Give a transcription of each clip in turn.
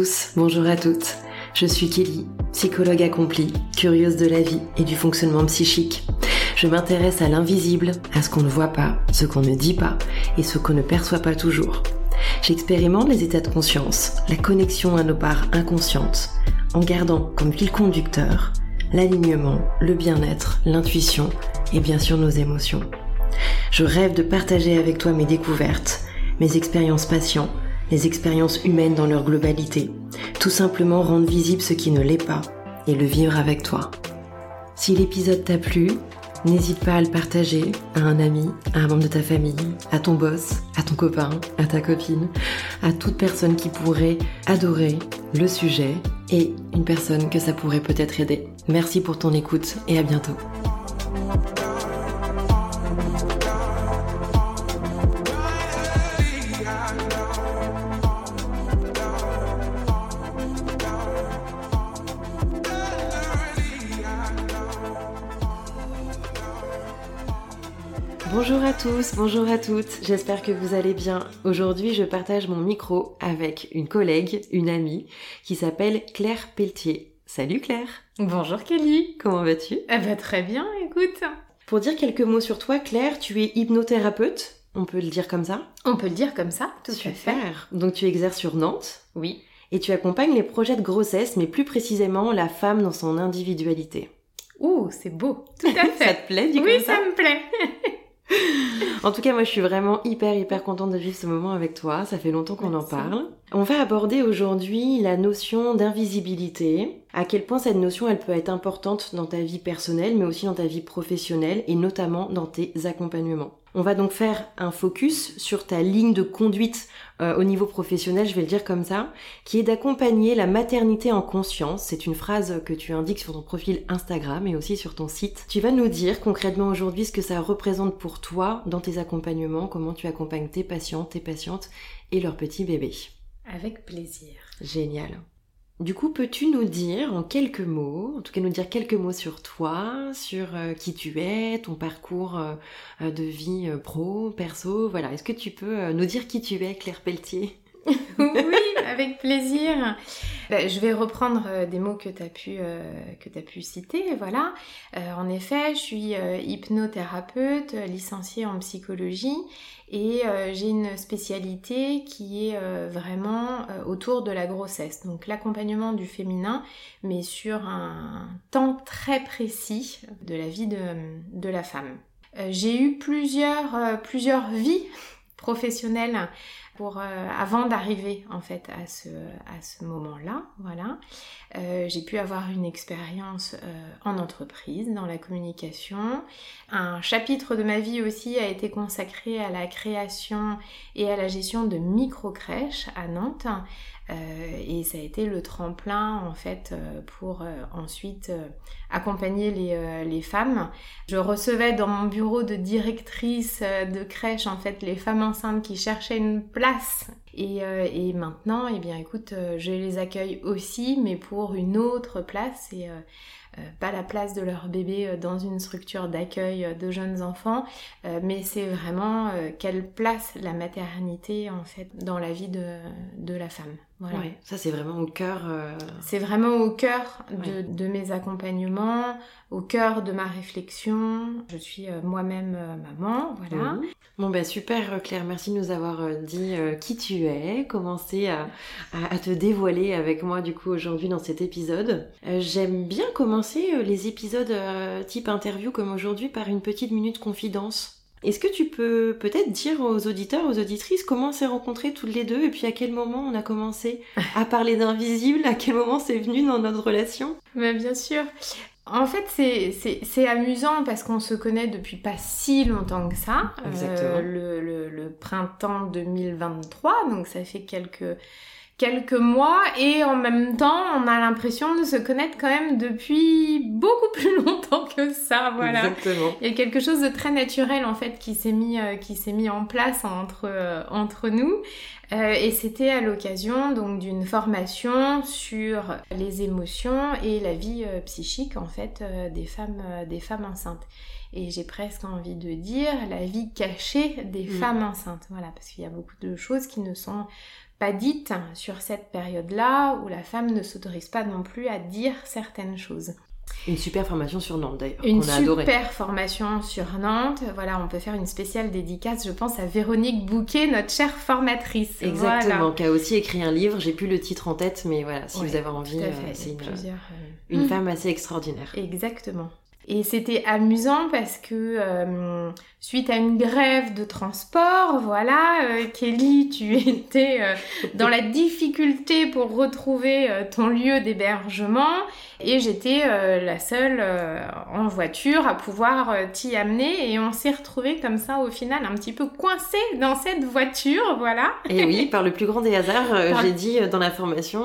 Tous, bonjour à toutes. Je suis Kelly, psychologue accomplie, curieuse de la vie et du fonctionnement psychique. Je m'intéresse à l'invisible, à ce qu'on ne voit pas, ce qu'on ne dit pas et ce qu'on ne perçoit pas toujours. J'expérimente les états de conscience, la connexion à nos parts inconscientes, en gardant comme fil conducteur l'alignement, le bien-être, l'intuition et bien sûr nos émotions. Je rêve de partager avec toi mes découvertes, mes expériences patients, les expériences humaines dans leur globalité, tout simplement rendre visible ce qui ne l'est pas et le vivre avec toi. Si l'épisode t'a plu, n'hésite pas à le partager à un ami, à un membre de ta famille, à ton boss, à ton copain, à ta copine, à toute personne qui pourrait adorer le sujet et une personne que ça pourrait peut-être aider. Merci pour ton écoute et à bientôt. Bonjour à tous, bonjour à toutes, j'espère que vous allez bien. Aujourd'hui je partage mon micro avec une collègue, une amie, qui s'appelle Claire Pelletier. Salut Claire Bonjour Kelly Comment vas-tu? Eh ben très bien, écoute Pour dire quelques mots sur toi, Claire, tu es hypnothérapeute, on peut le dire comme ça? On peut le dire comme ça, tout Super. à fait. Donc tu exerces sur Nantes Oui. et tu accompagnes les projets de grossesse, mais plus précisément la femme dans son individualité. Ouh, c'est beau, tout à fait. ça te plaît dit oui, comme ça me plaît. En tout cas, moi, je suis vraiment hyper, hyper contente de vivre ce moment avec toi. Ça fait longtemps qu'on en parle. On va aborder aujourd'hui la notion d'invisibilité. À quel point cette notion, elle peut être importante dans ta vie personnelle, mais aussi dans ta vie professionnelle, et notamment dans tes accompagnements. On va donc faire un focus sur ta ligne de conduite euh, au niveau professionnel, je vais le dire comme ça, qui est d'accompagner la maternité en conscience. C'est une phrase que tu indiques sur ton profil Instagram et aussi sur ton site. Tu vas nous dire concrètement aujourd'hui ce que ça représente pour toi dans tes accompagnements, comment tu accompagnes tes patients, tes patientes et leurs petits bébés. Avec plaisir. Génial. Du coup, peux-tu nous dire en quelques mots, en tout cas nous dire quelques mots sur toi, sur euh, qui tu es, ton parcours euh, euh, de vie pro, perso, voilà. Est-ce que tu peux nous dire qui tu es, Claire Pelletier? oui, avec plaisir. Ben, je vais reprendre euh, des mots que tu as pu euh, que tu pu citer, voilà. Euh, en effet, je suis euh, hypnothérapeute, licenciée en psychologie et j'ai une spécialité qui est vraiment autour de la grossesse. Donc l'accompagnement du féminin mais sur un temps très précis de la vie de, de la femme. J'ai eu plusieurs plusieurs vies professionnelles euh, avant d'arriver en fait à ce moment-là voilà Euh, j'ai pu avoir une expérience euh, en entreprise dans la communication. Un chapitre de ma vie aussi a été consacré à la création et à la gestion de micro crèches à Nantes et ça a été le tremplin en fait euh, pour euh, ensuite euh, accompagner les, euh, femmes je recevais dans mon bureau de directrice euh, de crèche en fait les femmes enceintes qui cherchaient une place. Et, euh, maintenant, eh bien écoute, euh, je les accueille aussi, mais pour une autre place et euh, euh, pas la place de leur bébé euh, dans une structure d'accueil euh, de jeunes enfants, euh, mais c'est vraiment euh, quelle place la maternité en fait dans la vie de la femme. Voilà. Ouais, ça c'est vraiment au cœur. euh, C'est vraiment au cœur de, Ouais. de mes accompagnements, au cœur de ma réflexion. Je suis euh, moi-même euh, maman, voilà. Mhm. Bon bah super Claire, merci de nous avoir dit qui tu es, commencé à, à- à te dévoiler avec moi du coup aujourd'hui dans cet épisode. J'aime bien commencer les épisodes type interview comme aujourd'hui par une petite minute confidence. Est-ce que tu peux peut-être dire aux auditeurs, aux auditrices comment on s'est rencontrés toutes les deux et puis à quel moment on a commencé à parler d'invisible, à quel moment c'est venu dans notre relation? Mais bien sûr. En fait, c'est- amusant parce qu'on se connaît depuis pas si longtemps que ça. Euh, Exactement. le, le- le printemps 2023, donc ça fait quelques, quelques mois. Et en même temps, on a l'impression de se connaître quand même depuis beaucoup plus longtemps que ça. Voilà. Exactement. Il y a quelque chose de très naturel en fait qui s'est mis, euh, qui s'est mis en place entre, euh, entre nous. et c'était à l'occasion donc d'une formation sur les émotions et la vie psychique en fait des femmes des femmes enceintes et j'ai presque envie de dire la vie cachée des mm. femmes enceintes. Voilà, parce qu'il y a beaucoup de choses qui ne sont pas dites sur cette période-là où la femme ne s'autorise pas non plus à dire certaines choses. Une super formation sur Nantes d'ailleurs. Une super formation sur Nantes. Voilà, on peut faire une spéciale dédicace, je pense, à Véronique Bouquet, notre chère formatrice. Exactement, qui a aussi écrit un livre. J'ai plus le titre en tête, mais voilà, si vous avez envie, euh, c'est une, euh, une femme assez extraordinaire. Exactement. Et c'était amusant parce que euh, suite à une grève de transport, voilà, euh, Kelly, tu étais euh, dans la difficulté pour retrouver ton lieu d'hébergement et j'étais la seule en voiture à pouvoir t'y amener et on s'est retrouvés comme ça au final un petit peu coincés dans cette voiture, voilà. Et oui, par le plus grand des hasards, j'ai dit dans la formation,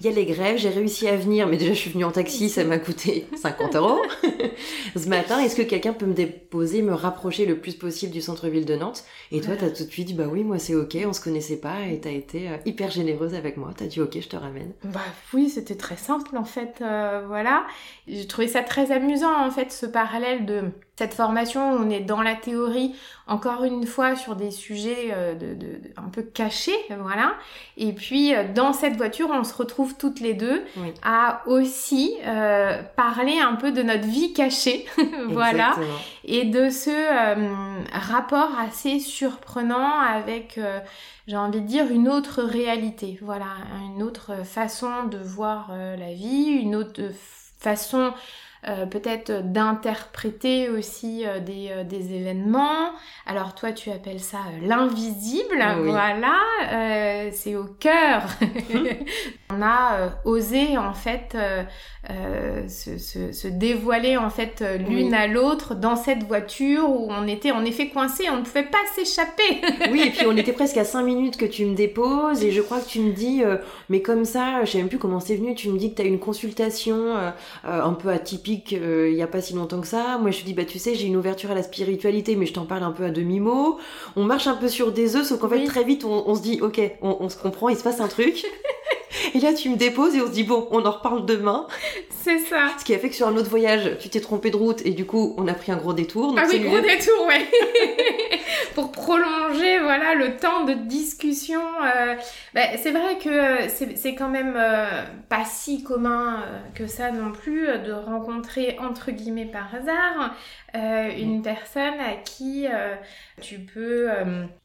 il y a les grèves, j'ai réussi à venir, mais déjà je suis venue en taxi, ça m'a coûté 50 euros. ce matin, est-ce que quelqu'un peut me déposer, me rapprocher le plus possible du centre-ville de Nantes? Et toi, t'as tout de suite dit, bah oui, moi c'est ok, on se connaissait pas, et t'as été euh, hyper généreuse avec moi, t'as dit ok, je te ramène. Bah oui, c'était très simple en fait, euh, voilà. J'ai trouvé ça très amusant en fait, ce parallèle de cette formation, on est dans la théorie, encore une fois, sur des sujets euh, de, un peu cachés, voilà. Et puis, euh, dans cette voiture, on se retrouve toutes les deux à aussi euh, parler un peu de notre vie cachée, voilà. Et de ce rapport assez surprenant avec, j'ai envie de dire, une autre réalité, voilà. Une autre façon de voir la vie, une autre façon euh, peut-être d'interpréter aussi euh, des, euh, des, événements. Alors toi, tu appelles ça l'invisible, voilà, c'est au cœur. On a osé en fait se, se, se, dévoiler en fait l'une à l'autre dans cette voiture où on était en effet coincés, on ne pouvait pas s'échapper. oui, et puis on était presque à 5 minutes que tu me déposes. Et je crois que tu me dis, mais comme ça, je sais même plus comment c'est venu, tu me dis que tu as une consultation un peu atypique euh, il n'y a pas si longtemps que ça. Moi, je dis, bah, tu sais, j'ai une ouverture à la spiritualité, mais je t'en parle un peu à demi-mot. On marche un peu sur des œufs, sauf qu'en fait, très vite, on, se dit, ok, on, se comprend, il se passe un truc. Et là, tu me déposes et on se dit, bon, on en reparle demain. C'est ça. Ce qui a fait que sur un autre voyage, tu t'es trompé de route et du coup, on a pris un gros détour. ah oui, gros détour, ouais. Pour prolonger, voilà, le temps de discussion. Euh, ben, c'est vrai que euh, c'est quand même euh, pas si commun que ça non plus de rencontrer, entre guillemets, par hasard, une personne à qui tu peux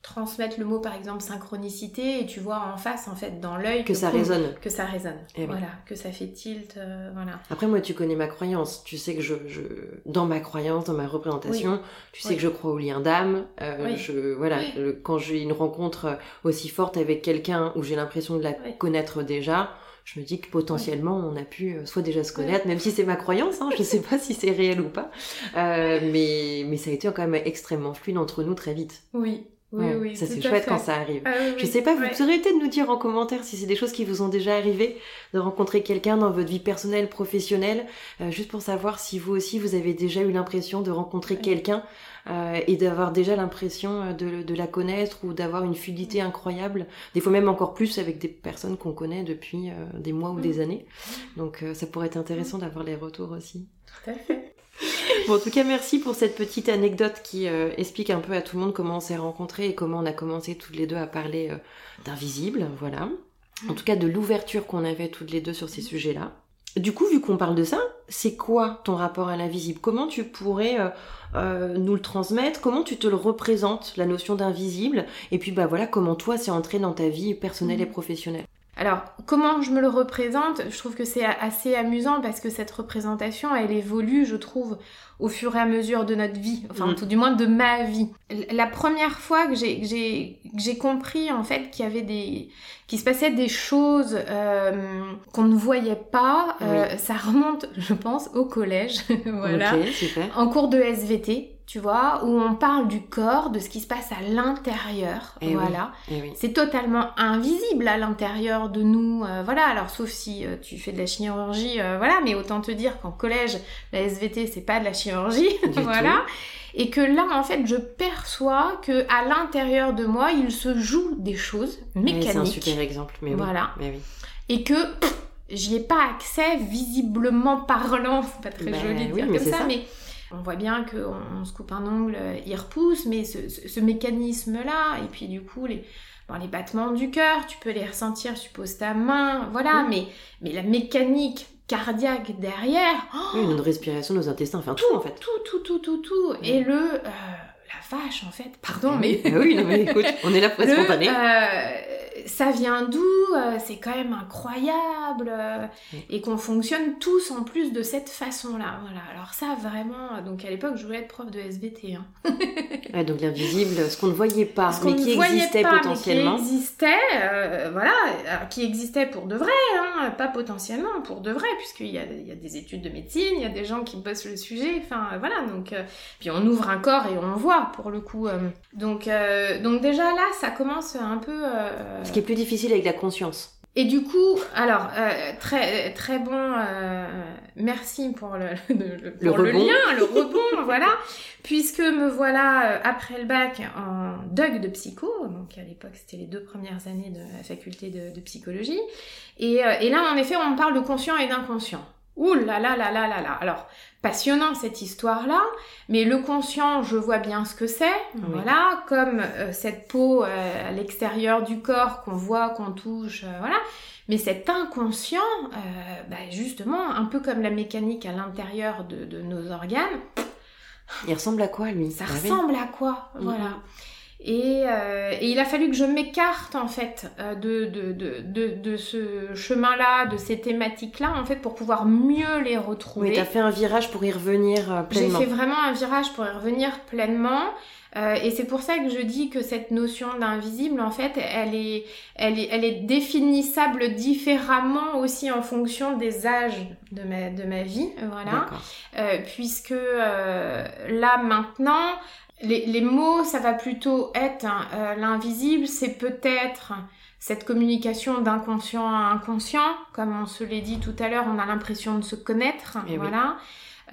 transmettre le mot, par exemple, synchronicité et tu vois en face, en fait, dans l'œil que, ça résonne. Que ça résonne. Eh voilà, que ça fait tilt, voilà. Après, moi, tu connais ma croyance. Tu sais que je, je... dans ma croyance, dans ma représentation, tu sais que je crois au lien d'âme. Euh, je, voilà, quand j'ai une rencontre aussi forte avec quelqu'un où j'ai l'impression de la connaître déjà, je me dis que potentiellement on a pu euh, soit déjà se connaître, même si c'est ma croyance, hein, je sais pas si c'est réel ou pas, euh, mais, mais ça a été quand même extrêmement fluide entre nous très vite. Oui, oui, oui, ça c'est chouette quand ça arrive. Ah je sais pas, vous pourriez peut-être nous dire en commentaire si c'est des choses qui vous ont déjà arrivé de rencontrer quelqu'un dans votre vie personnelle, professionnelle, euh, juste pour savoir si vous aussi vous avez déjà eu l'impression de rencontrer quelqu'un euh, et d'avoir déjà l'impression euh, de, de, la connaître ou d'avoir une fluidité incroyable, des fois même encore plus avec des personnes qu'on connaît depuis des mois ou des années. Donc ça pourrait être intéressant d'avoir les retours aussi. Tout à fait. Bon, en tout cas, merci pour cette petite anecdote qui euh, explique un peu à tout le monde comment on s'est rencontrés et comment on a commencé toutes les deux à parler euh, d'invisible, voilà. En tout cas, de l'ouverture qu'on avait toutes les deux sur ces sujets-là. Du coup, vu qu'on parle de ça, c'est quoi ton rapport à l'invisible? Comment tu pourrais euh, nous le transmettre? Comment tu te le représentes, la notion d'invisible? Et puis, bah voilà, comment toi, c'est entré dans ta vie personnelle et mmh. professionnelle? Alors, comment je me le représente Je trouve que c'est assez amusant parce que cette représentation, elle évolue, je trouve, au fur et à mesure de notre vie, enfin mm. tout du moins de ma vie. La première fois que j'ai compris en fait qu'il y avait des qu'il se passait des choses euh, qu'on ne voyait pas, euh, ça remonte, je pense, au collège, voilà, en cours de SVT tu vois, où on parle du corps, de ce qui se passe à l'intérieur, Eh oui, voilà. Eh oui. C'est totalement invisible à l'intérieur de nous, euh, voilà. Alors sauf si euh, tu fais de la chirurgie, euh, voilà. Mais autant te dire qu'en collège, la SVT c'est pas de la chirurgie, voilà. Et que là, en fait, je perçois que à l'intérieur de moi, il se joue des choses Ouais, C'est un mécaniques, super exemple, mais oui. Voilà. Mais oui. et que j'y ai pas accès visiblement parlant. C'est pas très Bah, joli de dire comme ça. mais on voit bien qu'on on se coupe un ongle, euh, il repousse, mais ce, ce- ce mécanisme-là, et puis du coup, les, bon, les battements du cœur, tu peux les ressentir, tu poses ta main, voilà, mais, mais la mécanique cardiaque derrière, oh, Oui, notre respiration, nos intestins, enfin tout en fait. tout, tout, tout, tout, tout, et le... euh, la vache, en fait, pardon, mais... Ah oui, non, mais écoute, on est là pour être spontané. euh, ça vient d'où euh, C'est quand même incroyable euh, et qu'on fonctionne tous en plus de cette façon-là. Voilà. Alors ça vraiment. euh, Donc à l'époque, je voulais être prof de SVT. Hein. Ouais, donc l'invisible, ce qu'on ne voyait pas, Ce qu'on mais qui existait pas, potentiellement. mais qui existait, euh, voilà, qui existait pour de vrai, hein, pas potentiellement, pour de vrai, puisqu'il y a, il y a des études de médecine, il y a des gens qui bossent le sujet, enfin voilà, donc euh, puis on ouvre un corps et on voit pour le coup. euh. donc donc déjà là, ça commence un peu. euh, Ce qui est plus difficile avec la conscience. Et du coup, alors, euh, très, très bon, euh, merci pour le, le, Le pour le rebond. lien, le rebond, voilà, puisque me voilà euh, après le bac en DUG de psycho, donc à l'époque c'était les deux premières années de la faculté de, de psychologie, et, et là en effet on parle de conscient et d'inconscient. Ouh là là là là là là Alors, passionnant cette histoire-là, mais le conscient, je vois bien ce que c'est, voilà, comme euh, cette peau euh, à l'extérieur du corps qu'on voit, qu'on touche, euh, voilà. Mais cet inconscient, bah, justement, un peu comme la mécanique à l'intérieur de, de nos organes, Il ressemble à quoi lui? ça Ah ressemble à quoi? Voilà. Et, euh, et il a fallu que je m'écarte en fait euh, de, de, de, de, ce chemin-là, de ces thématiques-là, en fait, pour pouvoir mieux les retrouver. Oui, t'as fait un virage pour y revenir euh, J'ai pleinement. fait vraiment un virage pour y revenir pleinement. Euh, et c'est pour ça que je dis que cette notion d'invisible, en fait, elle est, elle, est, elle est définissable différemment aussi en fonction des âges de ma, de ma vie. Voilà. Euh, puisque euh, là maintenant, les, les mots, ça va plutôt être hein, euh, l'invisible, c'est peut-être cette communication d'inconscient à inconscient, comme on se l'est dit tout à l'heure, on a l'impression de se connaître, Eh oui.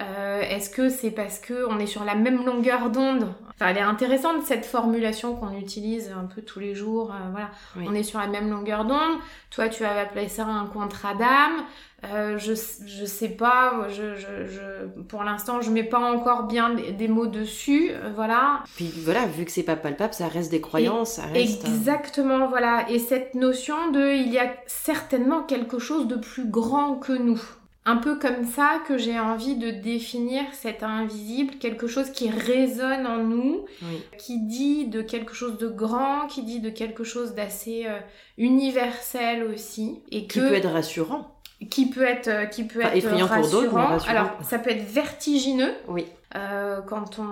Euh, Est-ce que c'est parce que on est sur la même longueur d'onde? Enfin, elle est intéressante cette formulation qu'on utilise un peu tous les jours. euh, voilà, Oui. on est sur la même longueur d'onde. Toi, tu vas appeler ça un contrat d'âme. Euh, je, je sais pas, je, je, je, pour l'instant, je mets pas encore bien des, des mots dessus, euh, voilà. Puis voilà, vu que c'est pas palpable, ça reste des croyances, ça reste. euh, Exactement, voilà. Et cette notion de, il y a certainement quelque chose de plus grand que nous. Un peu comme ça que j'ai envie de définir cet invisible, quelque chose qui résonne en nous, Oui. qui dit de quelque chose de grand, qui dit de quelque chose d'assez euh, universel aussi, et Qui que peut être rassurant. Qui peut être euh, qui peut Enfin, être effrayant pour d'autres, rassurant. rassurant. Alors ça peut être vertigineux Oui. euh, quand on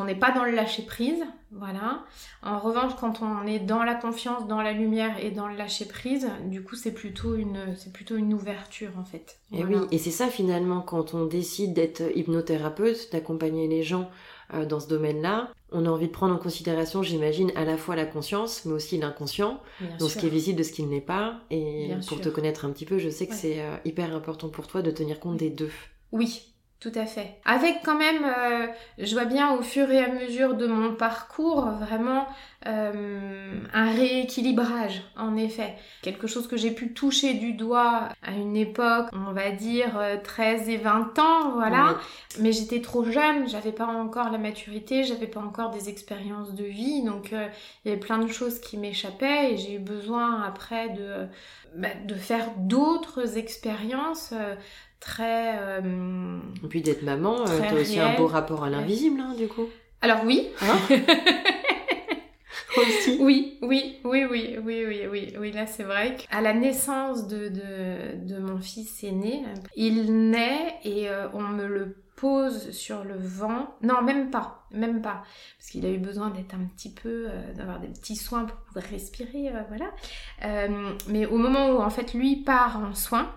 on n'est pas dans le lâcher prise, voilà. En revanche, quand on est dans la confiance, dans la lumière et dans le lâcher prise, du coup c'est plutôt une c'est plutôt une ouverture en fait. Et Voilà. oui, et c'est ça finalement quand on décide d'être hypnothérapeute, d'accompagner les gens euh, dans ce domaine-là, on a envie de prendre en considération, j'imagine, à la fois la conscience, mais aussi l'inconscient, donc ce qui est visible de ce qui ne l'est pas. Et Bien pour sûr. te connaître un petit peu, je sais que Ouais. c'est euh, hyper important pour toi de tenir compte des deux. Oui, tout à fait. Avec quand même, euh, je vois bien au fur et à mesure de mon parcours, vraiment euh, un rééquilibrage, en effet. Quelque chose que j'ai pu toucher du doigt à une époque, on va dire euh, 13 et 20 ans, voilà. Mais j'étais trop jeune, j'avais pas encore la maturité, j'avais pas encore des expériences de vie, donc euh, il y avait plein de choses qui m'échappaient et j'ai eu besoin après de, bah, de faire d'autres expériences euh, très. Euh, Et puis d'être maman, euh, tu as aussi un beau rapport à l'invisible, hein, du coup. Alors oui. Hein aussi. Oui, oui, oui, oui, oui, oui, oui, oui. Là, c'est vrai qu'à la naissance de, de, de, mon fils aîné, il naît et euh, on me le pose sur le vent. Non, même pas, même pas, parce qu'il a eu besoin d'être un petit peu, euh, d'avoir des petits soins pour pouvoir respirer, voilà. mais au moment où en fait lui part en soins,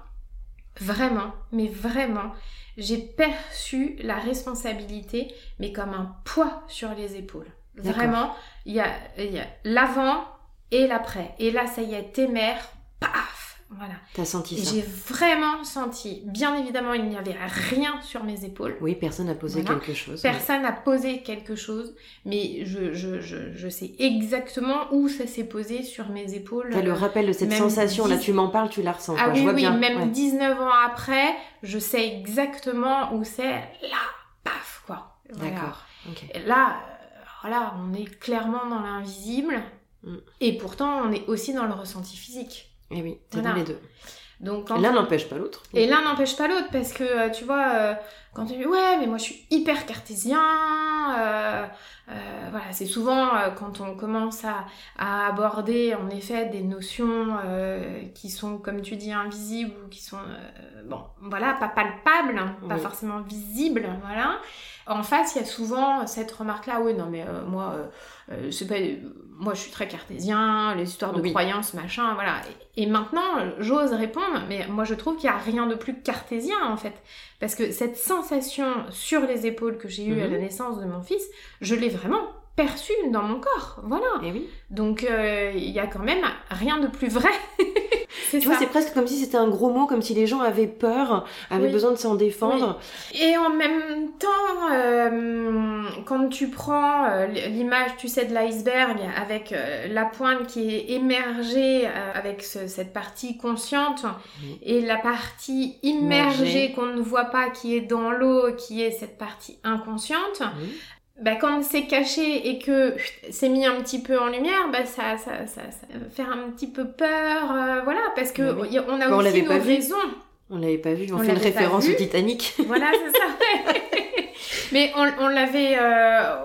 vraiment, mais vraiment, j'ai perçu la responsabilité, mais comme un poids sur les épaules. Vraiment, il y a, y a l'avant et l'après. Et là, ça y est, t'es mère, paf voilà. T'as senti ça J'ai vraiment senti. Bien évidemment, il n'y avait rien sur mes épaules. Oui, personne n'a posé quelque chose. Personne n'a posé quelque chose, mais je, je, je, je, sais exactement où ça s'est posé sur mes épaules. T'as le rappel de cette sensation, là tu m'en parles, tu la ressens. Ah oui, je vois oui, bien. même 19 ans après, je sais exactement où c'est. Là, paf, quoi. D'accord. Là, euh, voilà, on est clairement dans l'invisible. Mm. Et pourtant, on est aussi dans le ressenti physique. Et eh oui, dans les deux. Donc, l'un n'empêche pas l'autre. Et l'un n'empêche pas l'autre parce que euh, tu vois, euh, quand tu dis ouais, mais moi je suis hyper cartésien, euh, voilà, c'est souvent quand on commence à, à, aborder en effet des notions qui sont, comme tu dis, invisibles ou qui sont, bon, voilà, pas palpables, hein, pas forcément visibles, voilà. En face, il y a souvent cette remarque-là, oui, non, mais moi, c'est pas moi je suis très cartésien, les histoires de croyances, machin, voilà. Et, maintenant, j'ose répondre, mais moi je trouve qu'il n'y a rien de plus cartésien en fait. Parce que cette sensation sur les épaules que j'ai eue à la mhm. naissance de mon fils, je l'ai vraiment perçue dans mon corps. Voilà. Et oui. Donc euh, il y a quand même rien de plus vrai tu vois, c'est presque comme si c'était un gros mot, comme si les gens avaient peur, avaient besoin de s'en défendre. Et en même temps, euh, quand tu prends euh, l'image, tu sais, de l'iceberg avec euh, la pointe qui est émergée avec cette partie consciente et la partie immergée qu'on ne voit pas, qui est dans l'eau, qui est cette partie inconsciente, bah, quand c'est caché et que c'est mis un petit peu en lumière, bah, ça, ça, ça, ça faire un petit peu peur, euh, voilà, parce que on a aussi nos raisons. On l'avait pas vu, on, fait une référence au Titanic. Voilà, c'est ça. Mais on, on l'avait. Euh,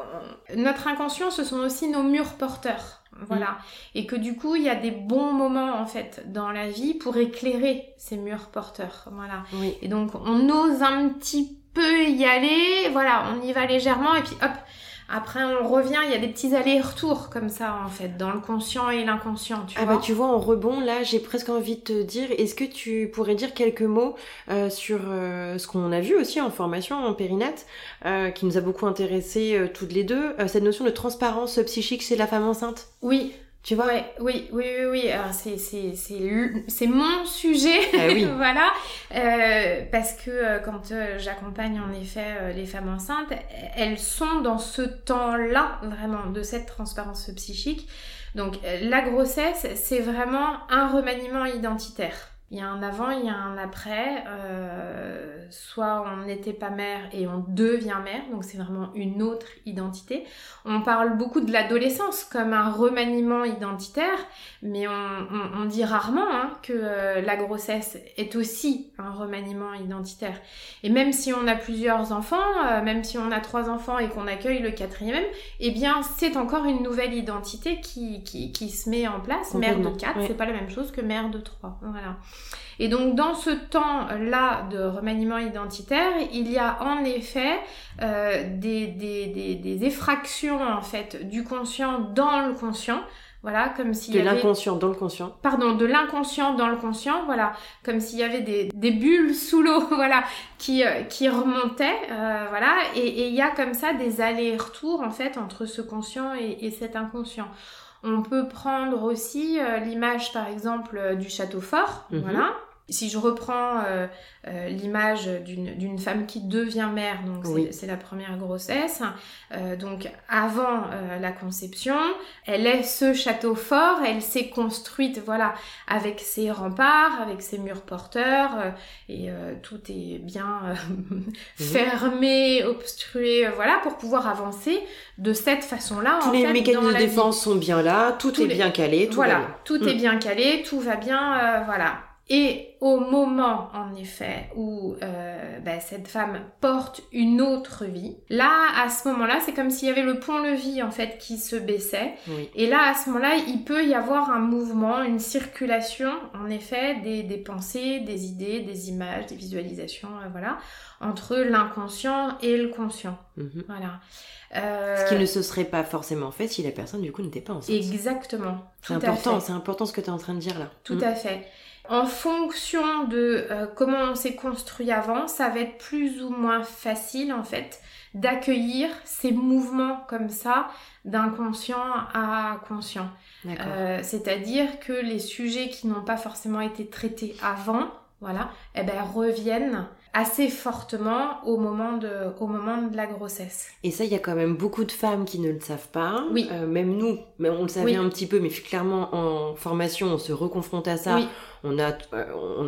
notre inconscient, ce sont aussi nos murs porteurs. Voilà. Mm. Et que du coup, il y a des bons moments, en fait, dans la vie pour éclairer ces murs porteurs. Voilà. Et donc, on ose un petit peut y aller, voilà, on y va légèrement et puis hop, après on revient, il y a des petits allers-retours comme ça en fait, dans le conscient et l'inconscient, tu ah vois. bah tu vois, en rebond, là j'ai presque envie de te dire, est-ce que tu pourrais dire quelques mots euh, sur euh, ce qu'on a vu aussi en formation, en périnate, euh, qui nous a beaucoup intéressé toutes les deux, cette notion de transparence psychique chez la femme enceinte? Oui, tu vois Oui, oui, oui, oui. c'est, c'est, c'est, mon sujet, ah oui. voilà. Euh, parce que euh, quand euh, j'accompagne en effet les femmes enceintes, elles sont dans ce temps-là, vraiment, de cette transparence psychique. Donc la grossesse, c'est vraiment un remaniement identitaire. Il y a un avant, il y a un après. Euh, soit on n'était pas mère et on devient mère, donc c'est vraiment une autre identité. On parle beaucoup de l'adolescence comme un remaniement identitaire, mais on, dit rarement hein, que euh, la grossesse est aussi un remaniement identitaire. Et même si on a plusieurs enfants, euh, même si on a trois enfants et qu'on accueille le quatrième, eh bien c'est encore une nouvelle identité qui, qui, se met en place. Mère de quatre, c'est pas la même chose que mère de trois. Voilà. Et donc dans ce temps-là de remaniement identitaire, il y a en effet euh, des, des, des, des, effractions en fait du conscient dans le conscient. Voilà, comme s'il y avait... De l'inconscient dans le conscient. Pardon, de l'inconscient dans le conscient, voilà. Comme s'il y avait des, des bulles sous l'eau, voilà, qui, euh, qui remontaient, euh, voilà. Et il y a comme ça des allers-retours, en fait, entre ce conscient et, et cet inconscient. On peut prendre aussi euh, l'image, par exemple, euh, du château fort, mhm. voilà. Si je reprends euh, euh, l'image d'une femme qui devient mère, donc c'est la première grossesse, euh, donc avant la conception, elle est ce château fort, elle s'est construite voilà avec ses remparts, avec ses murs porteurs, et tout est bien fermé, obstrué, voilà pour pouvoir avancer de cette façon-là. Tous les mécanismes de défense sont bien là, tout est bien calé, tout voilà, va bien. tout est mm. bien calé, tout va bien, voilà. Et au moment, en effet, où euh, bah, cette femme porte une autre vie, là, à ce moment-là, c'est comme s'il y avait le pont-levis, en fait, qui se baissait. Et là, à ce moment-là, il peut y avoir un mouvement, une circulation, en effet, des, des pensées, des idées, des images, des visualisations, euh, voilà, entre l'inconscient et le conscient. Mhm. Voilà. Euh... Ce qui ne se serait pas forcément fait si la personne, du coup, n'était pas enceinte. Exactement. C'est important, c'est important ce que tu es en train de dire là. Tout mhm. à fait. En fonction de euh, comment on s'est construit avant, ça va être plus ou moins facile en fait d'accueillir ces mouvements comme ça d'inconscient à conscient. Euh, c'est-à-dire que les sujets qui n'ont pas forcément été traités avant, voilà, eh ben, reviennent assez fortement au moment de, au moment de la grossesse. Et ça, il y a quand même beaucoup de femmes qui ne le savent pas. Oui. Euh, même nous, mais on le savait un petit peu, mais clairement en formation, on se reconfronte à ça. On a, euh,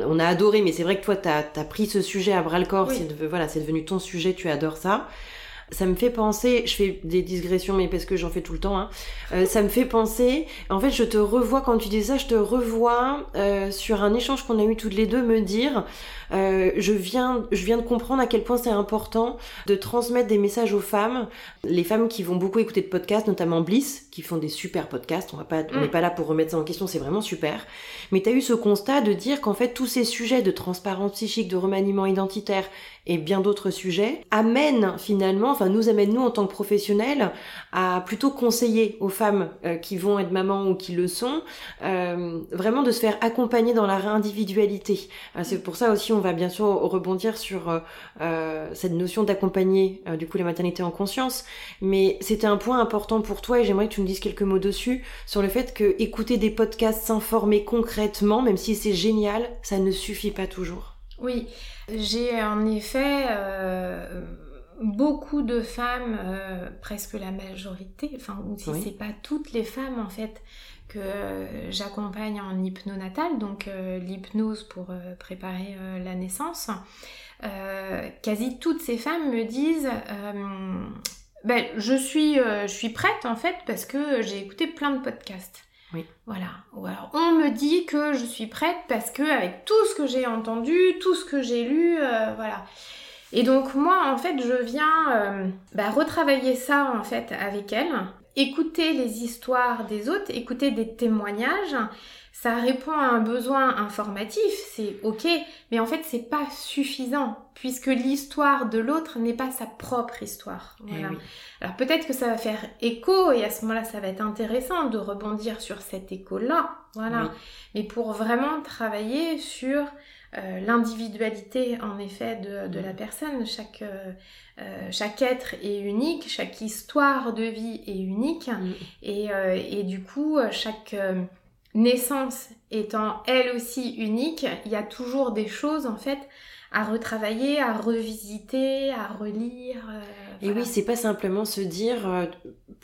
on, a adoré, mais c'est vrai que toi, tu as, pris ce sujet à bras le corps. C'est voilà, c'est devenu ton sujet, tu adores ça. Ça me fait penser, je fais des digressions, mais parce que j'en fais tout le temps, hein. Euh, ça me fait penser, en fait, je te revois, quand tu dis ça, je te revois euh, sur un échange qu'on a eu toutes les deux, me dire, euh, je, viens, je viens de comprendre à quel point c'est important de transmettre des messages aux femmes, les femmes qui vont beaucoup écouter de podcasts, notamment Bliss, qui font des super podcasts, on n'est mm. pas là pour remettre ça en question, c'est vraiment super. Mais tu as eu ce constat de dire qu'en fait, tous ces sujets de transparence psychique, de remaniement identitaire et bien d'autres sujets amènent finalement, enfin nous amènent nous en tant que professionnels à plutôt conseiller aux femmes euh, qui vont être mamans ou qui le sont, euh, vraiment de se faire accompagner dans la réindividualité. Euh, c'est pour ça aussi on va bien sûr rebondir sur cette notion d'accompagner du coup les maternités en conscience, mais c'était un point important pour toi et j'aimerais que tu nous dises quelques mots dessus sur le fait que écouter des podcasts, s'informer concrètement, même si c'est génial, ça ne suffit pas toujours. Oui, j'ai en effet euh, beaucoup de femmes, euh, presque la majorité, enfin, ou si c'est pas toutes les femmes en fait, que j'accompagne en hypnonatal, donc euh, l'hypnose pour préparer la naissance. quasi toutes ces femmes me disent ben, je, suis, je suis prête en fait parce que j'ai écouté plein de podcasts. Oui. Voilà. Ou alors on me dit que je suis prête parce que avec tout ce que j'ai entendu, tout ce que j'ai lu, euh, voilà. Et donc moi en fait je viens euh, bah, retravailler ça en fait avec elle, écouter les histoires des autres, écouter des témoignages ça répond à un besoin informatif, c'est ok, mais en fait c'est pas suffisant puisque l'histoire de l'autre n'est pas sa propre histoire. Eh Alors peut-être que ça va faire écho et à ce moment-là ça va être intéressant de rebondir sur cet écho-là, voilà. Mais pour vraiment travailler sur euh, l'individualité en effet de, la personne, chaque, euh, euh, chaque être est unique, chaque histoire de vie est unique et, et, du coup chaque naissance étant elle aussi unique, il y a toujours des choses en fait à retravailler, à revisiter, à relire. Euh, et oui, c'est pas simplement se dire euh,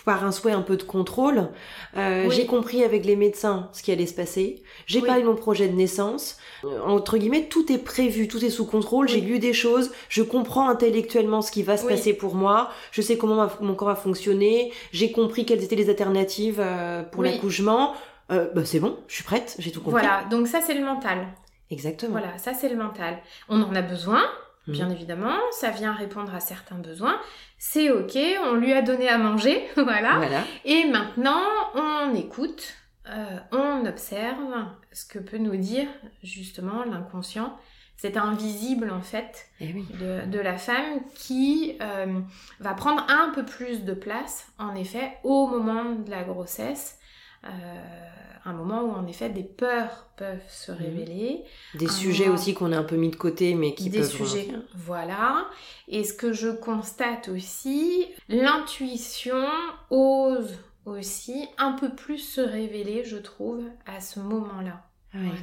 par un souhait un peu de contrôle. Euh, j'ai compris avec les médecins ce qui allait se passer. J'ai pas eu mon projet de naissance. entre guillemets, tout est prévu, tout est sous contrôle. J'ai lu des choses. Je comprends intellectuellement ce qui va se passer pour moi. Je sais comment mon corps va fonctionner. J'ai compris quelles étaient les alternatives pour l'accouchement euh, bah, c'est bon, je suis prête, j'ai tout compris. Voilà, donc ça c'est le mental. Exactement. Voilà, ça c'est le mental. On en a besoin, mhm. bien évidemment, ça vient répondre à certains besoins. C'est ok, on lui a donné à manger, voilà. Et maintenant, on écoute, euh, on observe ce que peut nous dire justement l'inconscient. C'est invisible en fait eh de, la femme qui euh, va prendre un peu plus de place en effet au moment de la grossesse un moment où en effet des peurs peuvent se mhm. révéler. Des sujets aussi qu'on a un peu mis de côté mais qui des peuvent... Des sujets, voilà. Et ce que je constate aussi, l'intuition ose aussi un peu plus se révéler, je trouve, à ce moment-là.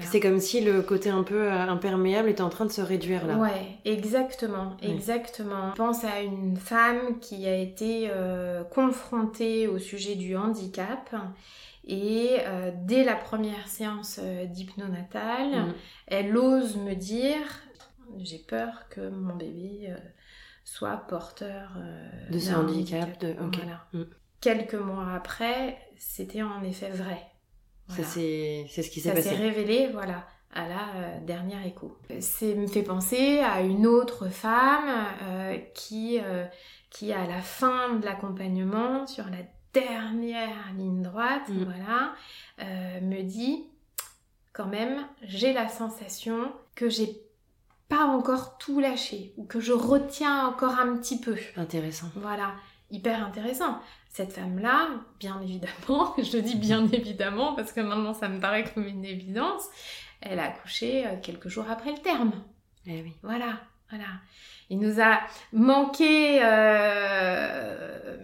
C'est comme si le côté un peu euh, imperméable était en train de se réduire là. Ouais, exactement, exactement. Je pense à une femme qui a été euh, confrontée au sujet du handicap et euh, dès la première séance euh, d'hypnonatal, mm. elle ose me dire j'ai peur que mon bébé euh, soit porteur de ce handicap. De... Mm. Quelques mois après, c'était en effet vrai. c'est ce qui s'est passé. Ça s'est révélé, voilà, à la dernière écho. Ça me fait penser à une autre femme qui, qui, à la fin de l'accompagnement, sur la dernière ligne droite, mm. voilà, euh, me dit quand même, j'ai la sensation que j'ai pas encore tout lâché ou que je retiens encore un petit peu. Intéressant. Voilà, hyper intéressant. Cette femme-là, bien évidemment, je dis bien évidemment parce que maintenant ça me paraît comme une évidence, elle a accouché quelques jours après le terme. Eh oui. Voilà, voilà. Il nous a manqué. Euh,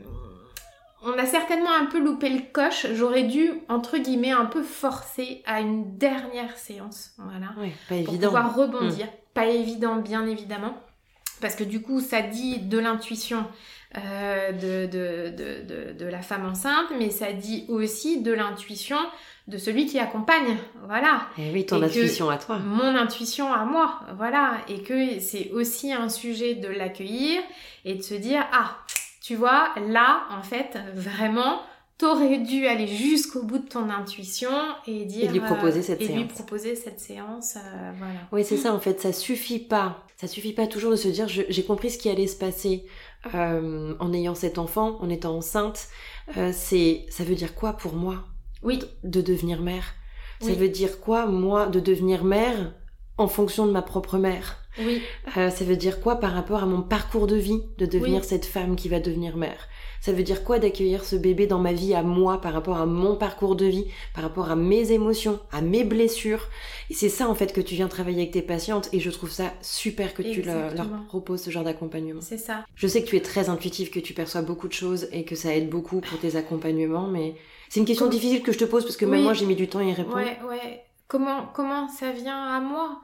on a certainement un peu loupé le coche. J'aurais dû, entre guillemets, un peu forcer à une dernière séance. Voilà. Oui, pas pour évident. pouvoir rebondir. Pas évident, bien évidemment. Parce que du coup, ça dit de l'intuition euh, de, de, de, de, la femme enceinte, mais ça dit aussi de l'intuition de celui qui accompagne. Voilà. Et oui, ton Et intuition à toi. Mon intuition à moi. Voilà. Et que c'est aussi un sujet de l'accueillir et de se dire, ah, tu vois, là, en fait, vraiment, t'aurais dû aller jusqu'au bout de ton intuition et dire Et lui proposer cette et séance. lui proposer cette séance euh, voilà Oui, c'est ça en fait, ça suffit pas. Ça suffit pas toujours de se dire j'ai compris ce qui allait se passer euh, en ayant cet enfant, en étant enceinte. Euh, c'est ça veut dire quoi pour moi oui de devenir mère? Ça veut dire quoi moi de devenir mère en fonction de ma propre mère? Oui Euh, Ça veut dire quoi par rapport à mon parcours de vie de devenir Oui. cette femme qui va devenir mère? Ça veut dire quoi d'accueillir ce bébé dans ma vie à moi par rapport à mon parcours de vie, par rapport à mes émotions, à mes blessures? Et c'est ça en fait que tu viens travailler avec tes patientes et je trouve ça super que tu leur, proposes ce genre d'accompagnement. c'est ça Je sais que tu es très intuitive, que tu perçois beaucoup de choses et que ça aide beaucoup pour tes accompagnements, mais c'est une question difficile que je te pose parce que même Oui. moi j'ai mis du temps à y répondre. ouais ouais comment comment ça vient à moi?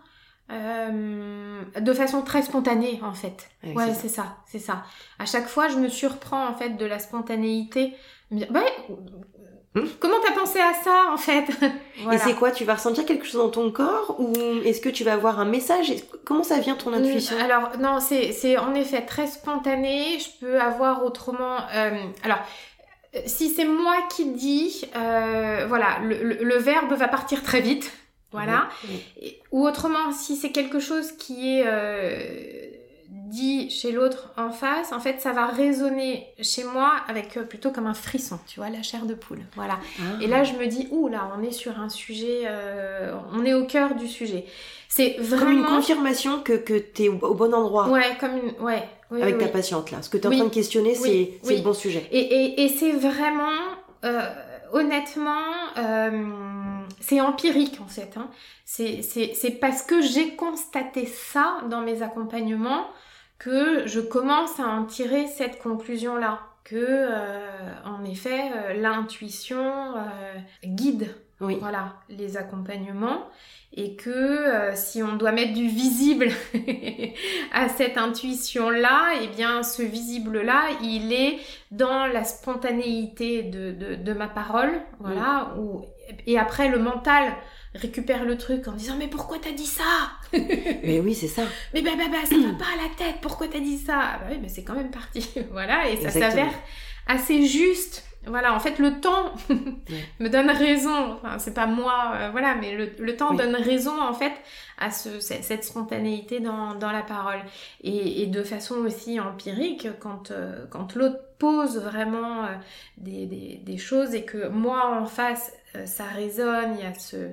Euh, de façon très spontanée en fait Ouais, ouais c'est ça c'est ça à chaque fois je me surprends en fait de la spontanéité Hmm. comment t'as pensé à ça en fait? Et c'est quoi Tu vas ressentir quelque chose dans ton corps ou est-ce que tu vas avoir un message? Comment ça vient ton intuition? Mm, Alors non, c'est c'est en effet très spontané. Je peux avoir autrement. euh, alors. euh, Si c'est moi qui dis, euh, voilà, le, le- le verbe va partir très vite, voilà. Et- ou autrement, si c'est quelque chose qui est euh, dit chez l'autre en face, en fait, ça va résonner chez moi avec euh, plutôt comme un frisson, tu vois, la chair de poule, voilà. Ah. Et là, je me dis, ouh là, on est sur un sujet, euh, on est au cœur du sujet. C'est vraiment Comme une confirmation que, que tu es au, au bon endroit Ouais, comme une. Ouais, oui, avec oui, ta oui. patiente là. Ce que tu es en train de questionner, c'est le bon sujet. Et, et, et c'est vraiment. honnêtement, c'est empirique en fait. Hein. C'est parce que j'ai constaté ça dans mes accompagnements que je commence à en tirer cette conclusion-là. Que, euh, en effet, euh, l'intuition euh, guide Oui. voilà, les accompagnements et que si on doit mettre du visible à cette intuition-là, eh bien ce visible-là, il est dans la spontanéité de, de, de ma parole, voilà, et après le mental récupère le truc en disant mais pourquoi t'as dit ça? Mais oui, c'est ça. Mais bah bah bah ça va pas à la tête, pourquoi t'as dit ça? Ah Bah oui mais c'est quand même parti, voilà, et ça s'avère assez juste. Voilà, en fait, le temps me donne raison. Enfin, c'est pas moi, euh, voilà, mais le, le temps Oui. donne raison, en fait, à ce, cette spontanéité dans, dans la parole. Et, et de façon aussi empirique, quand, euh, quand l'autre pose vraiment euh, des, des, des choses et que moi, en face, ça résonne, il y a ce,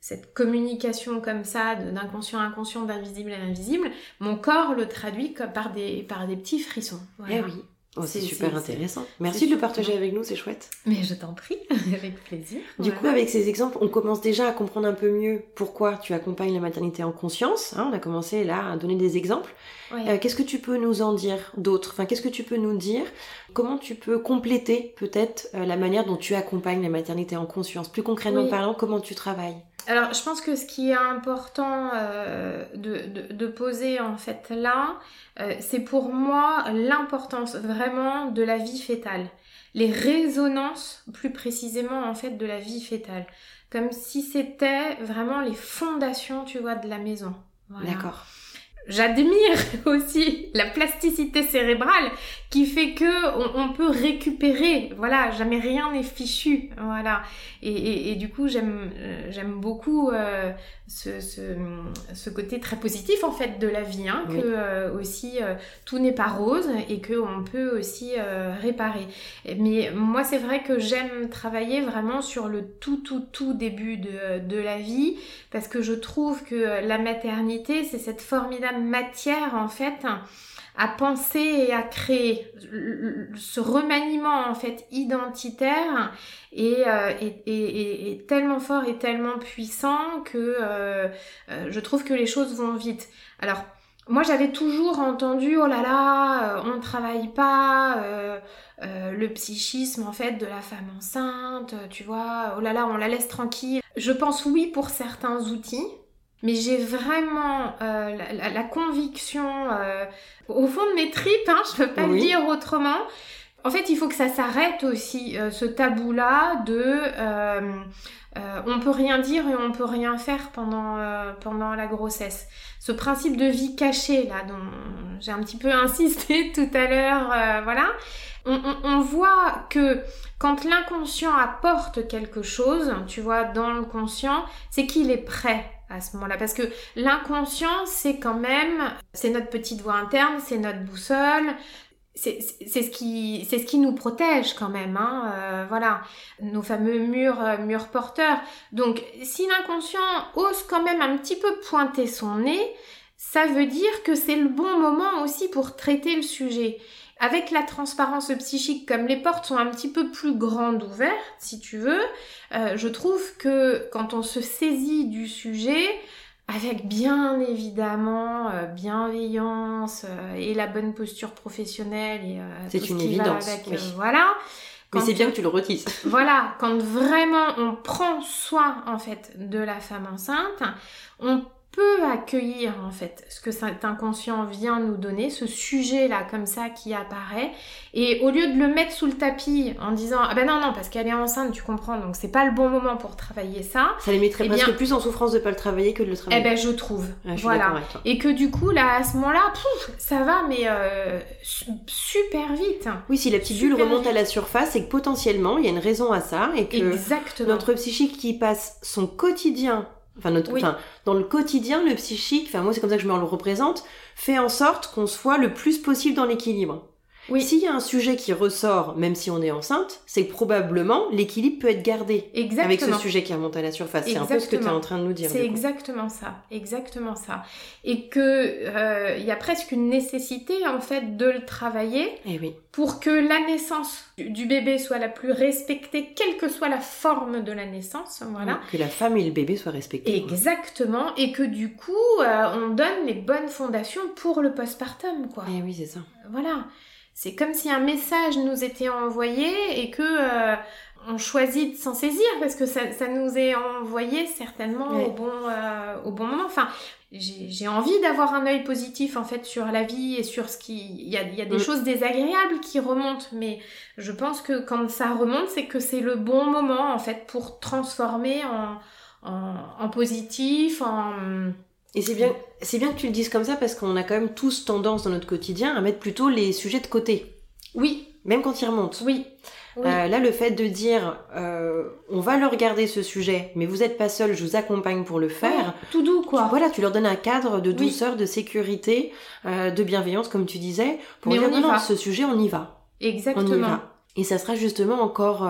cette communication comme ça, d'inconscient à inconscient, d'invisible à invisible, mon corps le traduit comme par des, par des petits frissons. Voilà. Eh oui. Oh, c'est super intéressant. Merci de le partager avec nous, c'est chouette. Mais je t'en prie, avec plaisir. Du Voilà. coup, avec ces exemples, on commence déjà à comprendre un peu mieux pourquoi tu accompagnes la maternité en conscience. hein. on a commencé là à donner des exemples. Euh, qu'est-ce que tu peux nous en dire d'autres Enfin, qu'est-ce que tu peux nous dire? Comment tu peux compléter peut-être euh, la manière dont tu accompagnes la maternité en conscience? Plus concrètement Oui. parlant, comment tu travailles? Alors, je pense que ce qui est important euh, de, poser en fait là, euh, c'est pour moi l'importance vraiment de la vie fétale. Les résonances, plus précisément en fait, de la vie fétale. Comme si c'était vraiment les fondations, tu vois, de la maison. Voilà. D'accord. J'admire aussi la plasticité cérébrale qui fait que on, on peut récupérer. Voilà, jamais rien n'est fichu. Voilà. Et, et- et du coup, j'aime euh, j'aime beaucoup euh, ce, ce, ce côté très positif en fait de la vie, hein, Oui. que euh, aussi euh, tout n'est pas rose et que on peut aussi réparer. Mais moi, c'est vrai que j'aime travailler vraiment sur le tout tout tout début de, de la vie parce que je trouve que la maternité, c'est cette formidable matière en fait à penser et à créer. Ce remaniement en fait identitaire est, euh, est, tellement fort et tellement puissant que euh, euh, je trouve que les choses vont vite. Alors moi j'avais toujours entendu oh là là on ne travaille pas le psychisme en fait de la femme enceinte, tu vois, oh là là on la laisse tranquille. Je pense oui pour certains outils, mais j'ai vraiment euh, la, conviction euh, au fond de mes tripes, hein, je peux pas le dire autrement. En fait, il faut que ça s'arrête aussi, euh, ce tabou-là de on peut rien dire et on peut rien faire pendant, pendant la grossesse. Ce principe de vie cachée, là, dont j'ai un petit peu insisté tout à l'heure, voilà. On, on, on, voit que quand l'inconscient apporte quelque chose, tu vois, dans le conscient, c'est qu'il est prêt à ce moment-là. Parce que l'inconscient, c'est quand même, c'est notre petite voix interne, c'est notre boussole, c'est ce qui nous protège quand même hein, euh, voilà. Nos fameux murs euh, murs porteurs. Donc si l'inconscient ose quand même un petit peu pointer son nez ça veut dire que c'est le bon moment aussi pour traiter le sujet avec la transparence psychique, comme les portes sont un petit peu plus grandes ouvertes, si tu veux, euh, je trouve que quand on se saisit du sujet, avec bien évidemment euh, bienveillance euh, et la bonne posture professionnelle et c'est une évidence. voilà. Mais c'est bien que tu le redises. Voilà, quand vraiment on prend soin en fait de la femme enceinte, on peut accueillir en fait ce que cet inconscient vient nous donner, ce sujet là comme ça qui apparaît, et au lieu de le mettre sous le tapis en disant ah ben non non parce qu'elle est enceinte tu comprends donc c'est pas le bon moment pour travailler ça. Ça les mettrait eh presque plus en souffrance de pas le travailler que de le travailler. Eh ben je trouve. voilà. Et que du coup là à ce moment-là ça va mais euh, super vite. Oui si la petite bulle remonte à la surface c'est que potentiellement il y a une raison à ça et que Exactement. notre psychique qui passe son quotidien Enfin, notre, dans le quotidien, le psychique, enfin moi c'est comme ça que je me le représente, fait en sorte qu'on soit le plus possible dans l'équilibre. Oui. S'il y a un sujet qui ressort, même si on est enceinte, c'est que probablement l'équilibre peut être gardé exactement. avec ce sujet qui remonte à la surface. C'est un peu ce que tu es en train de nous dire. C'est exactement ça, exactement ça. Et que euh, il y a presque une nécessité en fait de le travailler eh oui. pour que la naissance du bébé soit la plus respectée, quelle que soit la forme de la naissance. Voilà. que la femme et le bébé soient respectés. Exactement. Et que du coup, euh, on donne les bonnes fondations pour le postpartum, quoi. Eh oui, c'est ça. Voilà. C'est comme si un message nous était envoyé et que euh, on choisit de s'en saisir parce que ça, nous est envoyé certainement au, bon, euh, au bon moment. Enfin, j'ai envie d'avoir un œil positif en fait sur la vie et sur ce qui... Il y a, y a des mm. choses désagréables qui remontent, mais je pense que quand ça remonte, c'est que c'est le bon moment en fait pour transformer en, en, en positif, en et c'est bien, c'est bien que tu le dises comme ça parce qu'on a quand même tous tendance dans notre quotidien à mettre plutôt les sujets de côté. Oui. Même quand ils remontent. Oui. Euh, là, le fait de dire, euh, on va le regarder ce sujet, mais vous n'êtes pas seul, je vous accompagne pour le faire. tout doux, quoi. voilà, tu leur donnes un cadre de douceur, de sécurité, euh, de bienveillance, comme tu disais, pour dire non, non, ce sujet, on y va. Exactement. On y va. Et ça sera justement encore,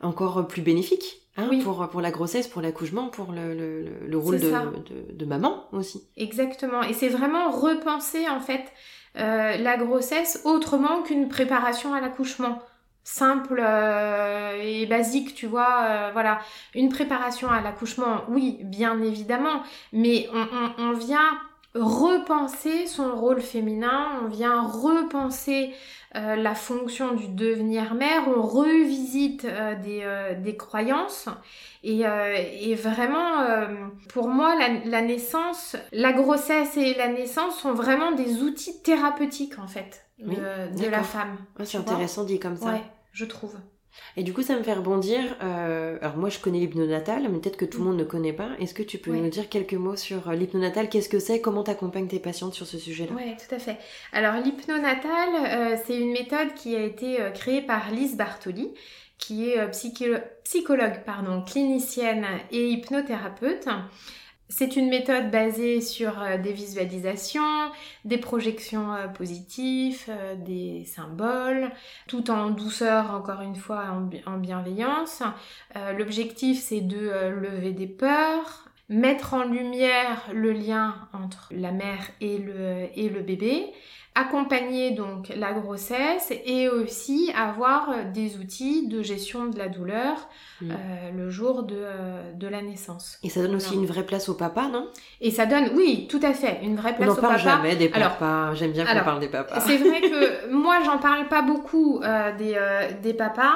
encore plus bénéfique. Hein, pour, pour la grossesse, pour l'accouchement, pour le, le, le rôle de, de, de, maman aussi. Exactement. Et c'est vraiment repenser en fait euh, la grossesse autrement qu'une préparation à l'accouchement. Simple euh, et basique, tu vois. Euh, voilà. Une préparation à l'accouchement, oui, bien évidemment. Mais on, on, on vient repenser son rôle féminin, on vient repenser euh, la fonction du devenir mère, on revisite euh, euh, des, croyances et, vraiment pour moi la, naissance, la grossesse et la naissance sont vraiment des outils thérapeutiques en fait de, la femme. c'est intéressant dit comme ça. Ouais, je trouve. Et du coup, ça me fait rebondir. Euh, alors moi, je connais l'hypnonatal, mais peut-être que tout le monde ne connaît pas. Est-ce que tu peux nous dire quelques mots sur euh, l'hypnonatal? Qu'est-ce que c'est? Comment tu accompagnes tes patientes sur ce sujet-là? Oui, tout à fait. Alors l'hypnonatal, euh, c'est une méthode qui a été créée par Lise Bartoli, qui est psychologue, pardon, clinicienne et hypnothérapeute. C'est une méthode basée sur euh, des visualisations, des projections euh, positives, euh, des symboles, tout en douceur, encore une fois, en bienveillance. L'objectif, c'est de lever des peurs, mettre en lumière le lien entre la mère et le, et le bébé, accompagner donc la grossesse et aussi avoir des outils de gestion de la douleur Mm. euh, le jour de, euh, de la naissance. Et ça donne aussi Non. une vraie place au papa, non? Et ça donne, oui, tout à fait, une vraie On place n'en au parle papa. jamais des papas. J'aime bien qu'on parle des papas. C'est vrai que moi, j'en parle pas beaucoup euh, des, euh, des papas.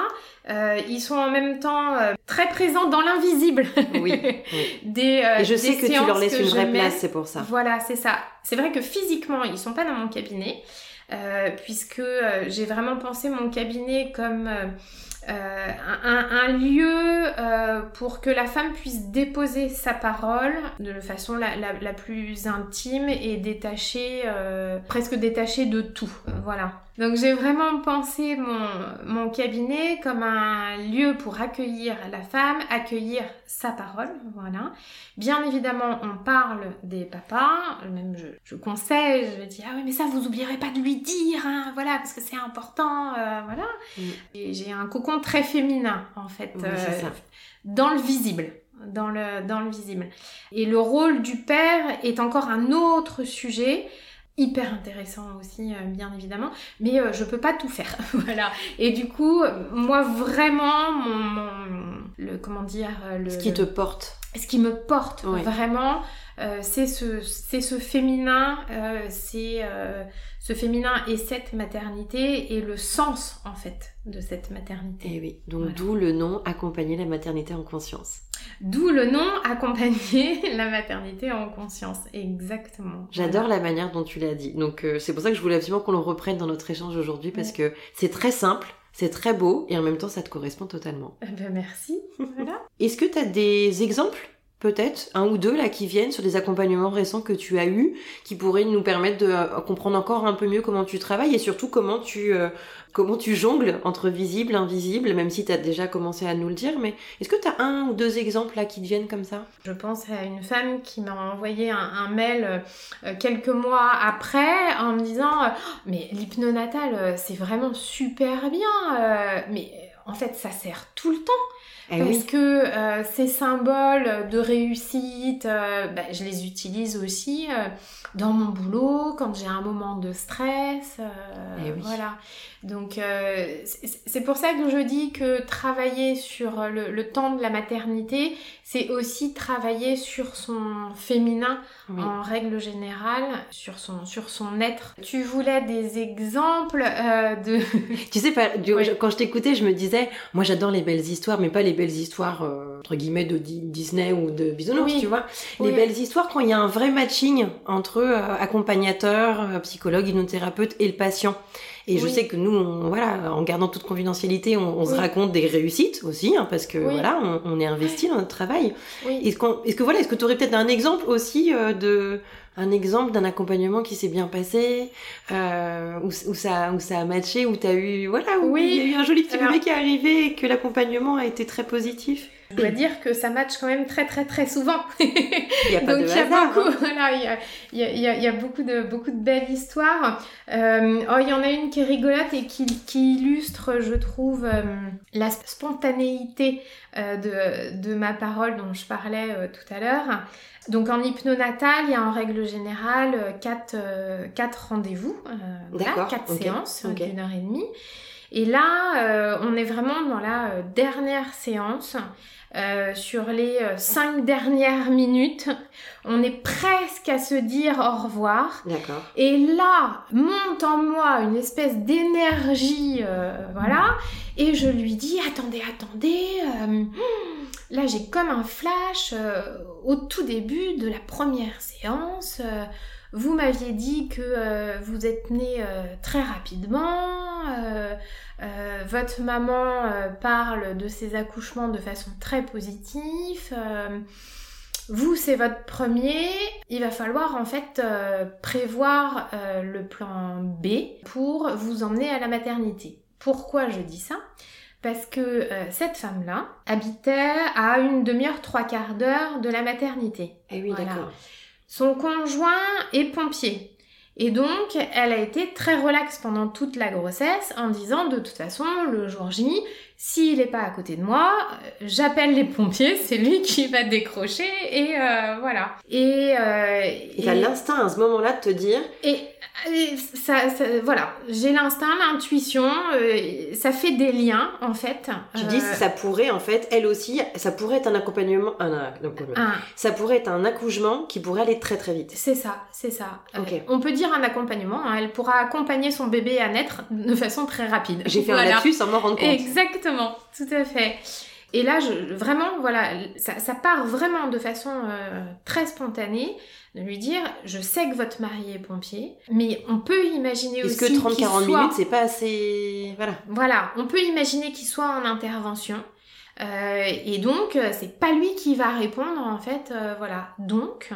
Euh, ils sont en même temps euh, très présents dans l'invisible. Oui, oui. des, euh, Et je des sais que tu leur laisses une vraie place, c'est pour ça. Voilà, c'est ça. C'est vrai que physiquement, ils sont pas dans mon cabinet, euh, puisque euh, j'ai vraiment pensé mon cabinet comme euh, un, lieu pour que la femme puisse déposer sa parole de façon la, plus intime et détachée, presque détachée de tout. Voilà. Donc j'ai vraiment pensé mon, mon cabinet comme un lieu pour accueillir la femme, accueillir sa parole, voilà. Bien évidemment, on parle des papas, même je, je conseille, je dis ah oui mais ça vous oublierez pas de lui dire, hein, voilà parce que c'est important, euh, voilà. Et j'ai un cocon très féminin en fait, Oui, euh, dans le visible. Dans le, dans le visible. Et le rôle du père est encore un autre sujet, hyper intéressant aussi, euh, bien évidemment, mais euh, je peux pas tout faire. voilà. Et du coup, moi vraiment, mon, le, comment dire, euh, le, Ce qui te porte. Ce qui me porte vraiment, euh, c'est ce, c'est ce féminin, euh, c'est euh, ce féminin et cette maternité et le sens en fait de cette maternité. Et Eh oui, donc Voilà. d'où le nom accompagner la maternité en conscience. D'où le nom accompagner la maternité en conscience. Exactement. J'adore la manière dont tu l'as dit. Donc euh, c'est pour ça que je voulais absolument qu'on le reprenne dans notre échange aujourd'hui parce que c'est très simple, c'est très beau et en même temps ça te correspond totalement. Eh ben, merci. Voilà. Est-ce que tu as des exemples peut-être un ou deux là qui viennent sur des accompagnements récents que tu as eus qui pourraient nous permettre de euh, comprendre encore un peu mieux comment tu travailles et surtout comment tu euh, comment tu jongles entre visible invisible même si tu as déjà commencé à nous le dire mais est-ce que tu as un ou deux exemples là qui te viennent comme ça? Je pense à une femme qui m'a envoyé un, mail euh, quelques mois après en me disant euh, mais l'hypnonatal euh, c'est vraiment super bien mais en fait ça sert tout le temps parce oui. que euh, ces symboles de réussite, euh, bah, je les utilise aussi euh, dans mon boulot, quand j'ai un moment de stress. Eh oui. Voilà. Donc c'est c'est pour ça que je dis que travailler sur le, le temps de la maternité, c'est aussi travailler sur son féminin Oui. en règle générale, sur son, sur son être. Tu voulais des exemples euh, de... Tu sais pas, du- Oui. je- quand je t'écoutais, je me disais, moi j'adore les belles histoires, mais pas les belles histoires euh, entre guillemets de Di- Disney ou de Bisounours, Oui. tu vois. Les belles histoires quand il y a un vrai matching entre euh, accompagnateur, psychologue, hypnothérapeute et le patient. Et je sais que nous, on, voilà, en gardant toute confidentialité, on, on se raconte des réussites aussi, hein, parce que Oui. voilà, on, on est investi dans notre travail. Oui. Est-ce qu'on- est-ce que voilà, est-ce que tu aurais peut-être un exemple aussi euh, de un exemple d'un accompagnement qui s'est bien passé, euh, où, où ça où ça a matché, où t'as eu voilà, où Oui. il y a eu un joli petit Alors- bébé qui est arrivé et que l'accompagnement a été très positif? Je dois dire que ça match quand même très très très souvent. Il y a pas Donc de il y a hasard. beaucoup, hein. voilà, il y a, il y a- il y a- il y a beaucoup de beaucoup de belles histoires. Euh, oh, il y en a une qui est rigolote et qui, qui illustre, je trouve, euh, la spontanéité euh, de, de ma parole dont je parlais tout à l'heure. Donc en hypnonatal, il y a en règle générale euh, quatre, quatre rendez-vous, voilà, D'accord, quatre ok, séances euh, ok. d'une heure et demie. Et là, on est vraiment dans la dernière séance. Euh, sur les euh, cinq dernières minutes, on est presque à se dire au revoir. D'accord. Et là, monte en moi une espèce d'énergie, euh, voilà. Et je lui dis, attendez, attendez, euh, là j'ai comme un flash au tout début de la première séance. vous m'aviez dit que vous êtes né très rapidement. Euh, votre maman euh, parle de ses accouchements de façon très positive. euh, vous, c'est votre premier. Il va falloir en fait prévoir le plan B pour vous emmener à la maternité. Pourquoi je dis ça? Parce que cette femme-là habitait à une demi-heure, trois quarts d'heure de la maternité. Eh oui, Voilà. d'accord. Son conjoint est pompier. Et donc, elle a été très relaxe pendant toute la grossesse en disant de toute façon, le jour J, s'il n'est pas à côté de moi, euh, j'appelle les pompiers, c'est lui qui va décrocher et euh, voilà. Et, euh, Et t'as l'instinct à ce moment-là de te dire, et ça, voilà, j'ai l'instinct, l'intuition, euh, ça fait des liens en fait. Tu dis ça pourrait en fait, elle aussi, ça pourrait être un accompagnement, un, ça pourrait être un accouchement qui pourrait aller très très vite. C'est ça, c'est ça. on peut dire un accompagnement. Hein. elle pourra accompagner son bébé à naître de façon très rapide. J'ai fait un lapsus sans m'en rendre compte. Exactement, tout à fait. Et là, je, vraiment, voilà, ça, part vraiment de façon euh, très spontanée de lui dire je sais que votre mari est pompier, mais on peut imaginer aussi. Est-ce que 30-40 minutes, c'est pas assez. Voilà. Voilà, on peut imaginer qu'il soit en intervention. Euh, et donc, euh, c'est pas lui qui va répondre, en fait. voilà. Donc,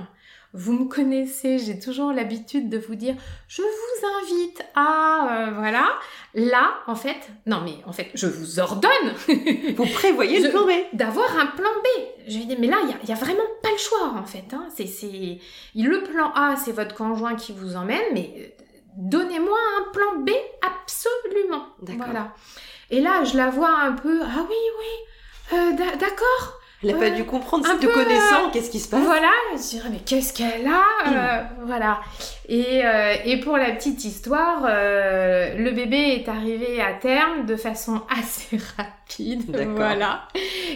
vous me connaissez, j'ai toujours l'habitude de vous dire je vous invite à voilà. Là, en fait, non mais en fait, je vous ordonne. vous prévoyez le plan B. D'avoir un plan B. Je lui dis mais là, il y, a, vraiment pas le choix en fait. Hein. C'est, c'est le plan A, c'est votre conjoint qui vous emmène, mais euh, donnez-moi un plan B absolument. D'accord. Voilà. Et là, je la vois un peu ah oui oui, euh, d'accord. Elle n'a pas dû comprendre, si te connaissant, euh, qu'est-ce qui se passe Voilà, je dirais, mais qu'est-ce qu'elle a euh, Voilà. Et, euh, et, pour la petite histoire, le bébé est arrivé à terme de façon assez rapide. Voilà.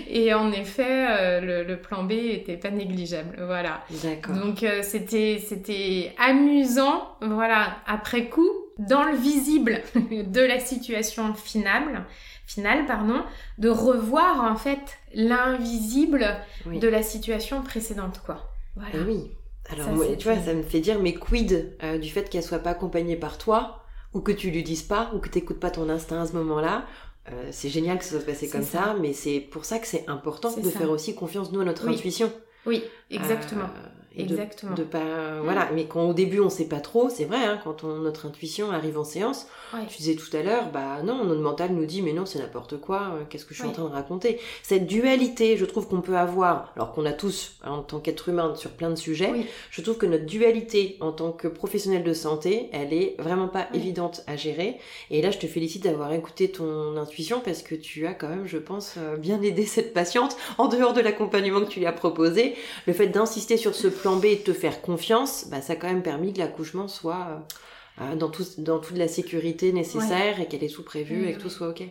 Et en effet, le, le, plan B était pas négligeable. Voilà. D'accord. Donc c'était c'était amusant, voilà, après coup, dans le visible de la situation finale finale, pardon, de revoir en fait l'invisible de la situation précédente, quoi. Voilà. Eh oui. Alors moi, tu vois, ça me fait dire, mais quid euh, du fait qu'elle soit pas accompagnée par toi, ou que tu lui dises pas, ou que t'écoutes pas ton instinct à ce moment-là. Euh, c'est génial que ça soit passé comme ça. mais c'est pour ça que c'est important de faire aussi confiance nous à notre intuition. Oui, exactement. Euh, Exactement. De, pas, voilà. Mais quand au début on sait pas trop, c'est vrai, hein, quand on, notre intuition arrive en séance, tu disais tout à l'heure, bah non, notre mental nous dit mais non c'est n'importe quoi, euh, qu'est-ce que je suis en train de raconter? Cette dualité, je trouve qu'on peut avoir, alors qu'on a tous hein, en tant qu'être humain sur plein de sujets, je trouve que notre dualité en tant que professionnel de santé, elle est vraiment pas évidente à gérer. Et là, je te félicite d'avoir écouté ton intuition parce que tu as quand même, je pense, euh, bien aidé cette patiente en dehors de l'accompagnement que tu lui as proposé. Le fait d'insister sur ce plan B et de te faire confiance, bah, ça a quand même permis que l'accouchement soit euh, euh, dans, tout, dans toute la sécurité nécessaire et qu'elle est tout prévu et que tout soit ok.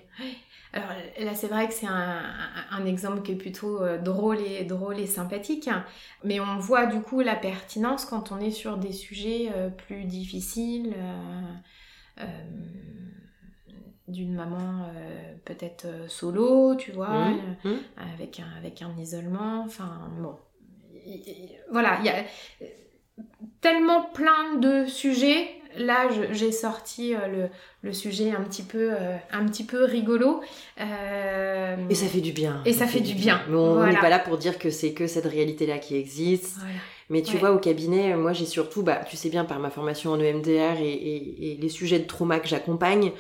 Alors là, c'est vrai que c'est un, un, exemple qui est plutôt euh, drôle et drôle et sympathique, mais on voit du coup la pertinence quand on est sur des sujets plus difficiles. d'une maman peut-être solo, tu vois, mmh, mmh. avec, un, avec un isolement, enfin bon, voilà, il y a tellement plein de sujets. Là, j'ai sorti euh, le, sujet un petit peu, euh, un petit peu rigolo. Euh, et ça fait du bien. Et ça, fait, du bien. Mais on n'est pas là pour dire que c'est que cette réalité-là qui existe. Mais tu vois, au cabinet, moi j'ai surtout, bah, tu sais bien, par ma formation en EMDR et, les sujets de trauma que j'accompagne,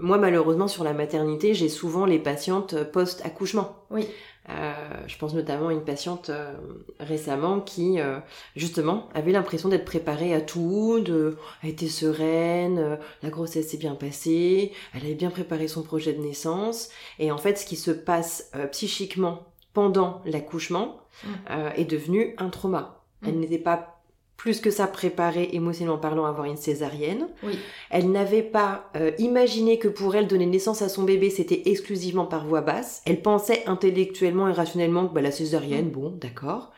moi malheureusement sur la maternité, j'ai souvent les patientes post-accouchement. Oui. Euh, je pense notamment à une patiente euh, récemment qui euh, justement avait l'impression d'être préparée à tout, de a été sereine, la grossesse s'est bien passée, elle avait bien préparé son projet de naissance et en fait ce qui se passe psychiquement pendant l'accouchement mmh. est devenu un trauma. Elle mmh. n'était pas plus que ça préparée émotionnellement parlant à avoir une césarienne. Oui. Elle n'avait pas euh, imaginé que pour elle donner naissance à son bébé c'était exclusivement par voix basse. Elle pensait intellectuellement et rationnellement que bah, la césarienne, mm. bon, d'accord.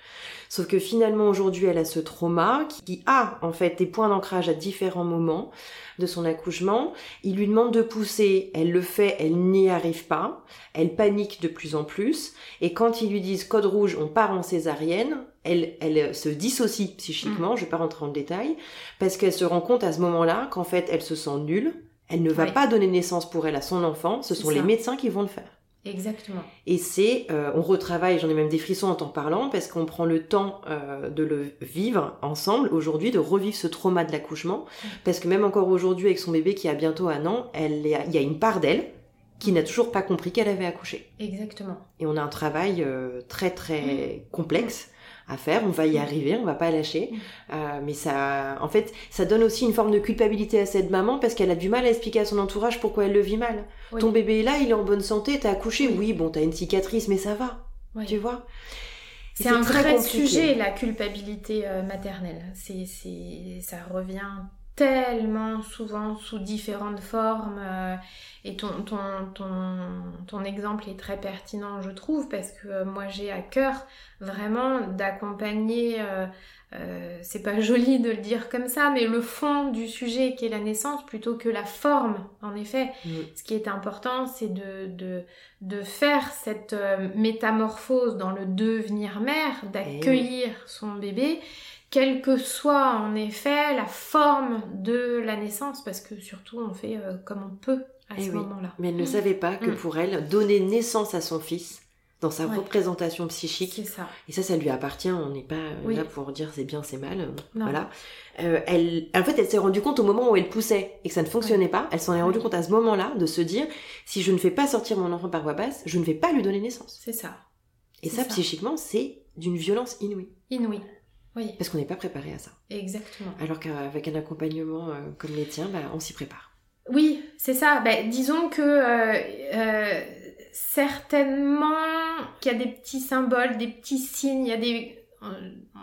Sauf que finalement aujourd'hui elle a ce trauma qui a en fait des points d'ancrage à différents moments de son accouchement. Il lui demande de pousser, elle le fait, elle n'y arrive pas, elle panique de plus en plus. Et quand ils lui disent code rouge, on part en césarienne, elle, elle se dissocie psychiquement, mm. je vais pas rentrer en détail, parce qu'elle se rend compte à ce moment-là qu'en fait elle se sent nulle, elle ne va pas donner naissance pour elle à son enfant, ce sont les médecins qui vont le faire. Exactement. Et c'est, euh, on retravaille, j'en ai même des frissons en t'en parlant, parce qu'on prend le temps euh, de le vivre ensemble aujourd'hui, de revivre ce trauma de l'accouchement, parce que même encore aujourd'hui avec son bébé qui a bientôt un an, elle, il y a une part d'elle qui n'a toujours pas compris qu'elle avait accouché. Exactement. Et on a un travail euh, très très complexe à faire, on va y arriver, on va pas lâcher. Euh, mais ça, en fait, ça donne aussi une forme de culpabilité à cette maman parce qu'elle a du mal à expliquer à son entourage pourquoi elle le vit mal. Ton bébé est là, il est en bonne santé, t'as accouché, oui, bon, t'as une cicatrice, mais ça va, tu vois? C'est un vrai sujet, la culpabilité euh, maternelle. C'est, ça revient tellement souvent sous différentes formes. euh, et ton, ton, ton, ton exemple est très pertinent, je trouve, parce que euh, moi j'ai à cœur vraiment d'accompagner, euh, c'est pas joli de le dire comme ça, mais le fond du sujet qui est la naissance plutôt que la forme, en effet. Mm. Ce qui est important, c'est de, de, de faire cette métamorphose dans le devenir mère, d'accueillir son bébé, quelle que soit en effet la forme de la naissance, parce que surtout on fait euh, comme on peut à Eh ce oui. moment-là. Mais elle ne savait pas que Mm. pour elle, donner naissance à son fils, dans sa Ouais. représentation psychique, ça. et ça, ça lui appartient, on n'est pas euh, Oui. là pour dire c'est bien, c'est mal, euh, Non. voilà. Euh, elle, en fait, elle s'est rendue compte au moment où elle poussait et que ça ne fonctionnait pas, elle s'en est rendue Ouais. compte à ce moment-là de se dire, si je ne fais pas sortir mon enfant par voie basse, je ne vais pas lui donner naissance. C'est ça. Et ça, ça. psychiquement, c'est d'une violence inouïe. Inouï. Oui, Parce qu'on n'est pas préparé à ça. exactement. Alors qu'avec un accompagnement euh, comme les tiens, bah, on s'y prépare. Oui, c'est ça. Ben, disons que euh, euh, certainement qu'il y a des petits symboles, des petits signes, il y a des...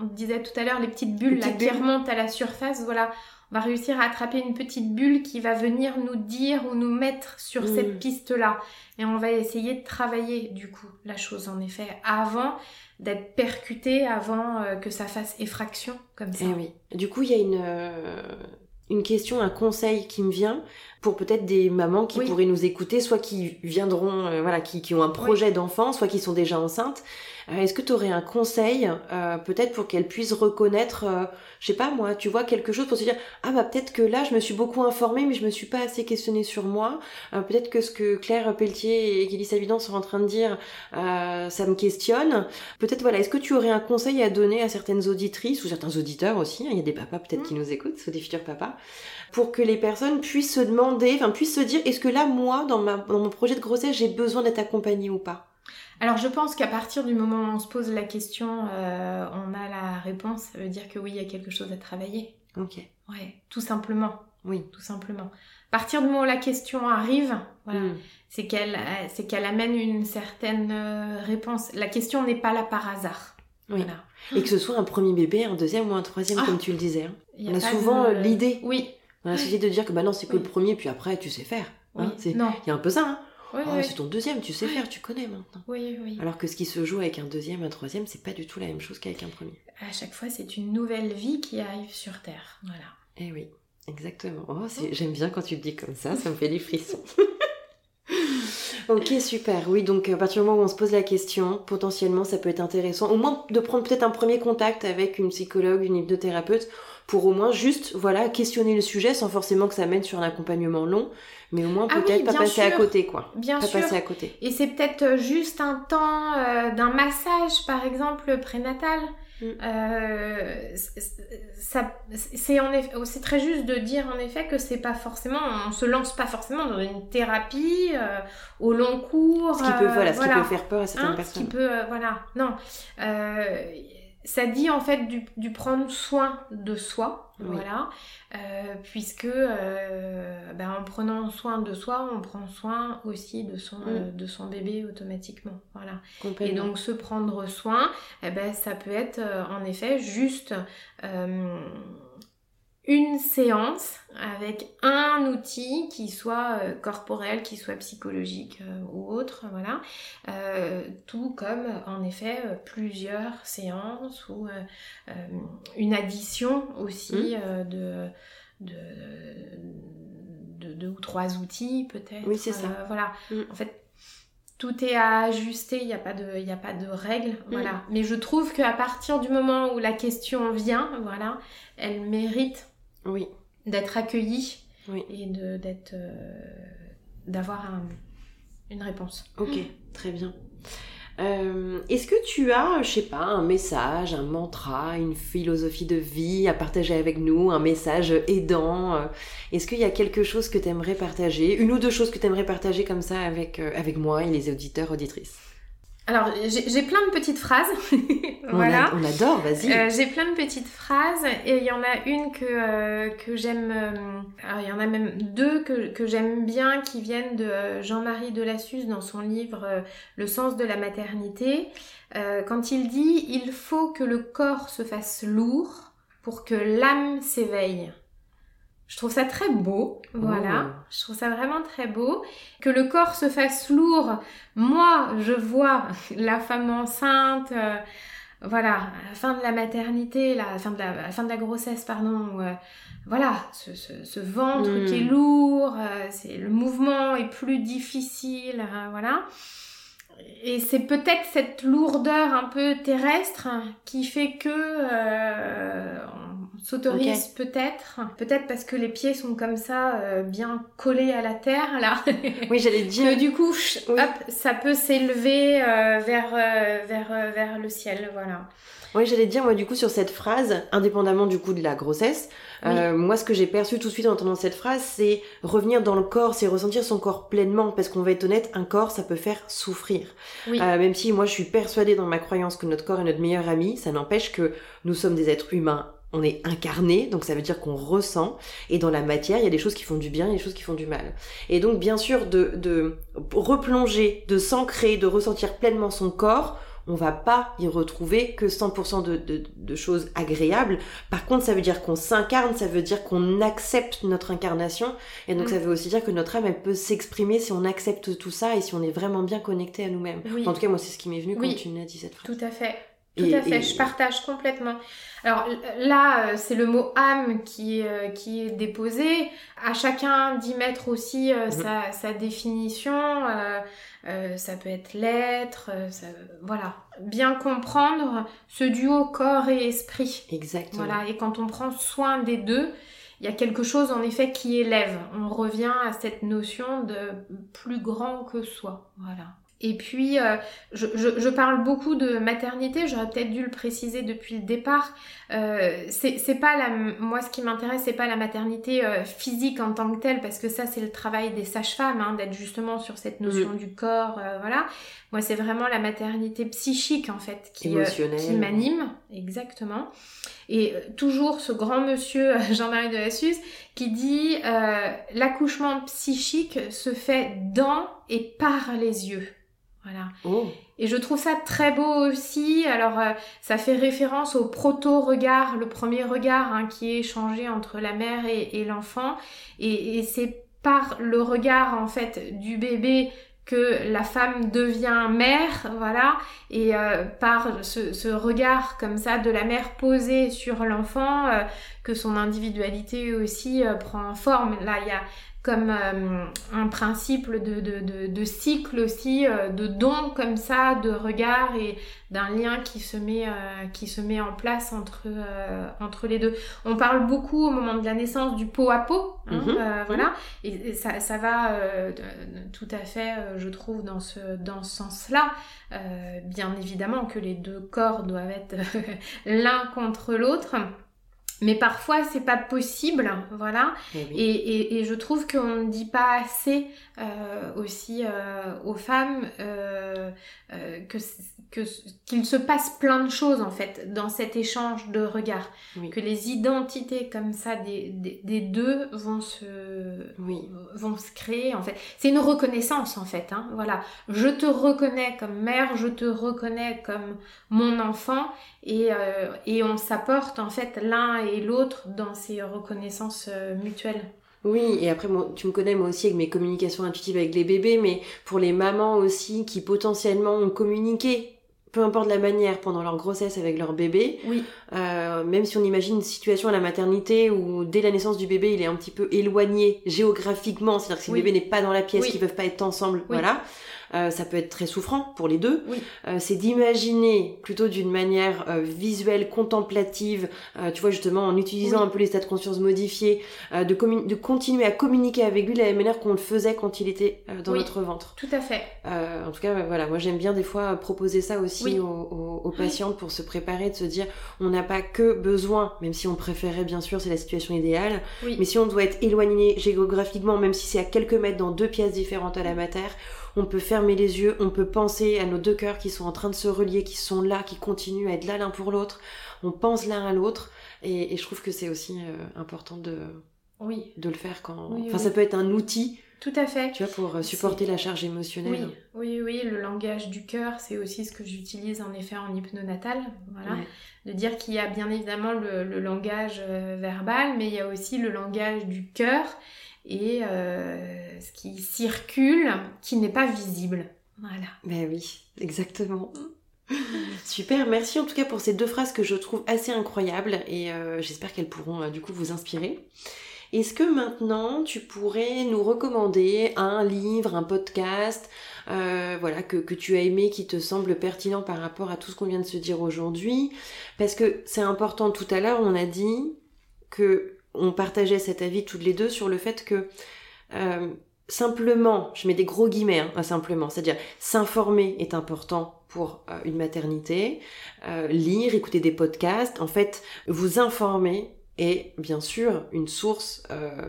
On disait tout à l'heure les petites bulles Les là, petites qui bulles. remontent à la surface. Voilà, on va réussir à attraper une petite bulle qui va venir nous dire ou nous mettre sur Mm. cette piste-là. Et on va essayer de travailler du coup la chose en effet avant d'être percuté, avant euh, que ça fasse effraction comme ça. Eh oui. Du coup, il y a une, euh, une question, un conseil qui me vient pour peut-être des mamans qui Oui. pourraient nous écouter, soit qui viendront, euh, voilà, qui, qui ont un projet d'enfant, soit qui sont déjà enceintes. Euh, Est-ce que tu aurais un conseil, euh, peut-être pour qu'elles puissent reconnaître, euh, je sais pas moi, tu vois, quelque chose pour se dire, ah bah peut-être que là, je me suis beaucoup informée, mais je me suis pas assez questionnée sur moi. Euh, peut-être que ce que Claire Pelletier et Kelly Savidan sont en train de dire, euh, ça me questionne. Peut-être, voilà, est-ce que tu aurais un conseil à donner à certaines auditrices ou certains auditeurs aussi, hein, il y a des papas peut-être qui nous écoutent, ou des futurs papas, pour que les personnes puissent se demander, enfin puissent se dire, est-ce que là, moi, dans, ma, dans mon projet de grossesse, j'ai besoin d'être accompagnée ou pas? Alors je pense qu'à partir du moment où on se pose la question, euh, on a la réponse. Ça veut dire que oui, il y a quelque chose à travailler. Ok, Ouais, tout simplement, oui. tout simplement. À partir du moment où la question arrive, voilà, Mm. c'est qu'elle, euh, c'est qu'elle amène une certaine euh, réponse. La question n'est pas là par hasard. Oui. Voilà. Et que ce soit un premier bébé, un deuxième ou un troisième, Ah. comme tu le disais. hein. On a souvent, de- l'idée. Oui. A essayé de dire que bah non, c'est que Oui. le premier, puis après, tu sais faire. Hein. Il y a un peu ça, hein. Oui, Oh, c'est ton deuxième, tu sais faire, tu connais maintenant. Alors que ce qui se joue avec un deuxième, un troisième, c'est pas du tout la même chose qu'avec un premier. À chaque fois, c'est une nouvelle vie qui arrive sur Terre. Voilà. Eh oui, exactement. Oh, c'est- j'aime bien quand tu le dis comme ça, ça me fait des frissons. ok, super. Oui, donc à partir du moment où on se pose la question, potentiellement, ça peut être intéressant. Au moins de prendre peut-être un premier contact avec une psychologue, une hypnothérapeute, pour au moins juste, voilà, questionner le sujet sans forcément que ça mène sur un accompagnement long, mais au moins Ah oui, peut-être pas passer à côté, quoi. Bien Pas sûr. passer à côté. Et c'est peut-être euh, juste un temps euh, d'un massage, par exemple, prénatal. Mm. Euh, ça, c'est en effet, c'est très juste de dire en effet que c'est pas forcément, on se lance pas forcément dans une thérapie euh, au long cours. Ce qui peut, voilà, ce qui peut faire peur à certaines Hein, ce personnes. qui peut, voilà, non. Ça dit en fait du, du prendre soin de soi, Oui. voilà, euh, puisque euh, ben, en prenant soin de soi, on prend soin aussi de son, Mm. euh, de son bébé automatiquement, voilà. Et donc se prendre soin, eh ben, ça peut être euh, en effet juste euh, une séance avec un outil qui soit euh, corporel, qui soit psychologique euh, ou autre, voilà. Euh, tout comme en effet plusieurs séances ou une addition aussi euh, de, de, de deux ou trois outils peut-être. Oui, c'est ça. Voilà. Mm. En fait, tout est à ajuster, il n'y a pas de, il y a pas de règles, Mm. voilà. Mais je trouve qu'à partir du moment où la question vient, voilà, elle mérite Oui, d'être accueillie Oui. et de d'être euh, d'avoir un- une réponse. ok, très bien. Euh, Est-ce que tu as, je sais pas, un message, un mantra, une philosophie de vie à partager avec nous, un message aidant euh, Est-ce qu'il y a quelque chose que tu aimerais partager Une ou deux choses que tu aimerais partager comme ça avec, euh, avec moi et les auditeurs, auditrices? Alors j'ai plein de petites phrases, on, voilà. a- on adore, vas-y. Euh, j'ai plein de petites phrases et il y en a une que, euh, que j'aime. euh, alors, il y en a même deux que, que j'aime bien qui viennent de Jean-Marie Delassus dans son livre Le sens de la maternité. Euh, quand il dit Il faut que le corps se fasse lourd pour que l'âme s'éveille. Je trouve ça très beau, voilà. Oh. Je trouve ça vraiment très beau. Que le corps se fasse lourd. Moi, je vois la femme enceinte, euh, voilà, à la fin de la maternité, la fin de la, fin de la grossesse, pardon. Euh, voilà, ce, ventre qui est hmm. lourd, euh, c'est le mouvement est plus difficile, voilà. Et c'est peut-être cette lourdeur un peu terrestre qui fait que s'autorise peut-être, peut-être parce que les pieds sont comme ça, euh, bien collés à la terre là. Oui, j'allais dire. que du coup, hop, ça peut s'élever euh, vers euh, vers vers le ciel, voilà. Oui, j'allais dire moi du coup sur cette phrase, indépendamment du coup de la grossesse, moi ce que j'ai perçu tout de suite en entendant cette phrase, c'est revenir dans le corps, c'est ressentir son corps pleinement, parce qu'on va être honnête, un corps ça peut faire souffrir. même si moi je suis persuadée dans ma croyance que notre corps est notre meilleur ami, ça n'empêche que nous sommes des êtres humains on est incarné, donc ça veut dire qu'on ressent, et dans la matière, il y a des choses qui font du bien, et des choses qui font du mal. Et donc, bien sûr, de, de replonger, de s'ancrer, de ressentir pleinement son corps, on va pas y retrouver que 100% de, de, de, choses agréables. Par contre, ça veut dire qu'on s'incarne, ça veut dire qu'on accepte notre incarnation, et donc mm. ça veut aussi dire que notre âme, elle peut s'exprimer si on accepte tout ça et si on est vraiment bien connecté à nous-mêmes. En tout cas, moi, c'est ce qui m'est venu quand tu m'as dit cette phrase. Tout à fait. Tout à fait, je partage complètement. Alors là, euh, c'est le mot âme qui, euh, qui est déposé. À chacun d'y mettre aussi euh, mhm. sa, définition. ça peut être l'être. voilà. Bien comprendre ce duo corps et esprit. Exactement. Voilà. Et quand on prend soin des deux, il y a quelque chose en effet qui élève. On revient à cette notion de plus grand que soi. Voilà. Et puis, euh, je, je, je, parle beaucoup de maternité, j'aurais peut-être dû le préciser depuis le départ. Euh, c'est pas la, moi, ce qui m'intéresse, c'est pas la maternité euh, physique en tant que telle, parce que ça, c'est le travail des sages-femmes, hein, d'être justement sur cette notion du corps, voilà. Moi, c'est vraiment la maternité psychique, en fait, qui, qui m'anime, exactement. Et toujours ce grand monsieur Jean-Marie de Lassus qui dit l'accouchement psychique se fait dans et par les yeux. Voilà. Oh. Et je trouve ça très beau aussi. Alors, euh, ça fait référence au proto-regard, le premier regard hein, qui est échangé entre la mère et, l'enfant. Et, c'est par le regard, en fait, du bébé que la femme devient mère, voilà, et euh, par ce, regard comme ça de la mère posée sur l'enfant, euh, que son individualité aussi prend forme. Là, il y a comme euh, un principe de, de, de, cycle aussi, euh, de don comme ça, de regard et d'un lien qui se met, euh, qui se met en place entre, entre les deux. On parle beaucoup au moment de la naissance du pot à pot, hein, mhm. voilà, et, ça, ça, va tout à fait, je trouve, dans ce, dans ce sens-là. bien évidemment que les deux corps doivent être l'un contre l'autre. Mais parfois, c'est pas possible, voilà. Et, et, et, je trouve qu'on ne dit pas assez euh, aussi euh, aux femmes euh, que qu'il se passe plein de choses en fait dans cet échange de regards. Que les identités comme ça des, des, des, deux vont se oui. vont se créer en fait. C'est une reconnaissance en fait. Hein, voilà. Je te reconnais comme mère, je te reconnais comme mon enfant et, et on s'apporte en fait l'un et l'autre dans ces reconnaissances mutuelles. Oui, et après, tu me connais moi aussi avec mes communications intuitives avec les bébés, mais pour les mamans aussi qui potentiellement ont communiqué peu importe la manière, pendant leur grossesse avec leur bébé. Oui. Euh, même si on imagine une situation à la maternité où dès la naissance du bébé, il est un petit peu éloigné géographiquement, c'est-à-dire que si le bébé n'est pas dans la pièce, qu'ils peuvent pas être ensemble, voilà. Euh, ça peut être très souffrant pour les deux. Euh, c'est d'imaginer plutôt d'une manière euh, visuelle, contemplative, tu vois justement en utilisant un peu les états de conscience modifiés, de, de continuer à communiquer avec lui de la même manière qu'on le faisait quand il était dans notre ventre. Tout à fait. en tout cas, voilà, moi j'aime bien des fois proposer ça aussi aux, aux, patientes pour se préparer, de se dire on n'a pas que besoin, même si on préférait bien sûr, c'est la situation idéale, mais si on doit être éloigné géographiquement, même si c'est à quelques mètres dans deux pièces différentes à la mater, on peut fermer les yeux, on peut penser à nos deux cœurs qui sont en train de se relier, qui sont là, qui continuent à être là l'un pour l'autre. On pense l'un à l'autre. Et, je trouve que c'est aussi euh, important de, oui. de le faire quand. enfin, ça peut être un outil tout à fait. Tu vois, pour euh, supporter la charge émotionnelle. Oui, oui, oui, le langage du cœur, c'est aussi ce que j'utilise en effet en hypnonatal. Voilà. De dire qu'il y a bien évidemment le, langage euh, verbal, mais il y a aussi le langage du cœur et euh, ce qui circule, qui n'est pas visible. Voilà. Ben oui, exactement. Super, merci en tout cas pour ces deux phrases que je trouve assez incroyables et j'espère qu'elles pourront du coup vous inspirer. Est-ce que maintenant tu pourrais nous recommander un livre, un podcast, euh, voilà, que tu as aimé, qui te semble pertinent par rapport à tout ce qu'on vient de se dire aujourd'hui? Parce que c'est important, tout à l'heure on a dit que on partageait cet avis toutes les deux sur le fait que euh, simplement, je mets des gros guillemets, hein, simplement, c'est-à-dire s'informer est important pour euh, une maternité, lire, écouter des podcasts, en fait, vous informer est bien sûr une source euh,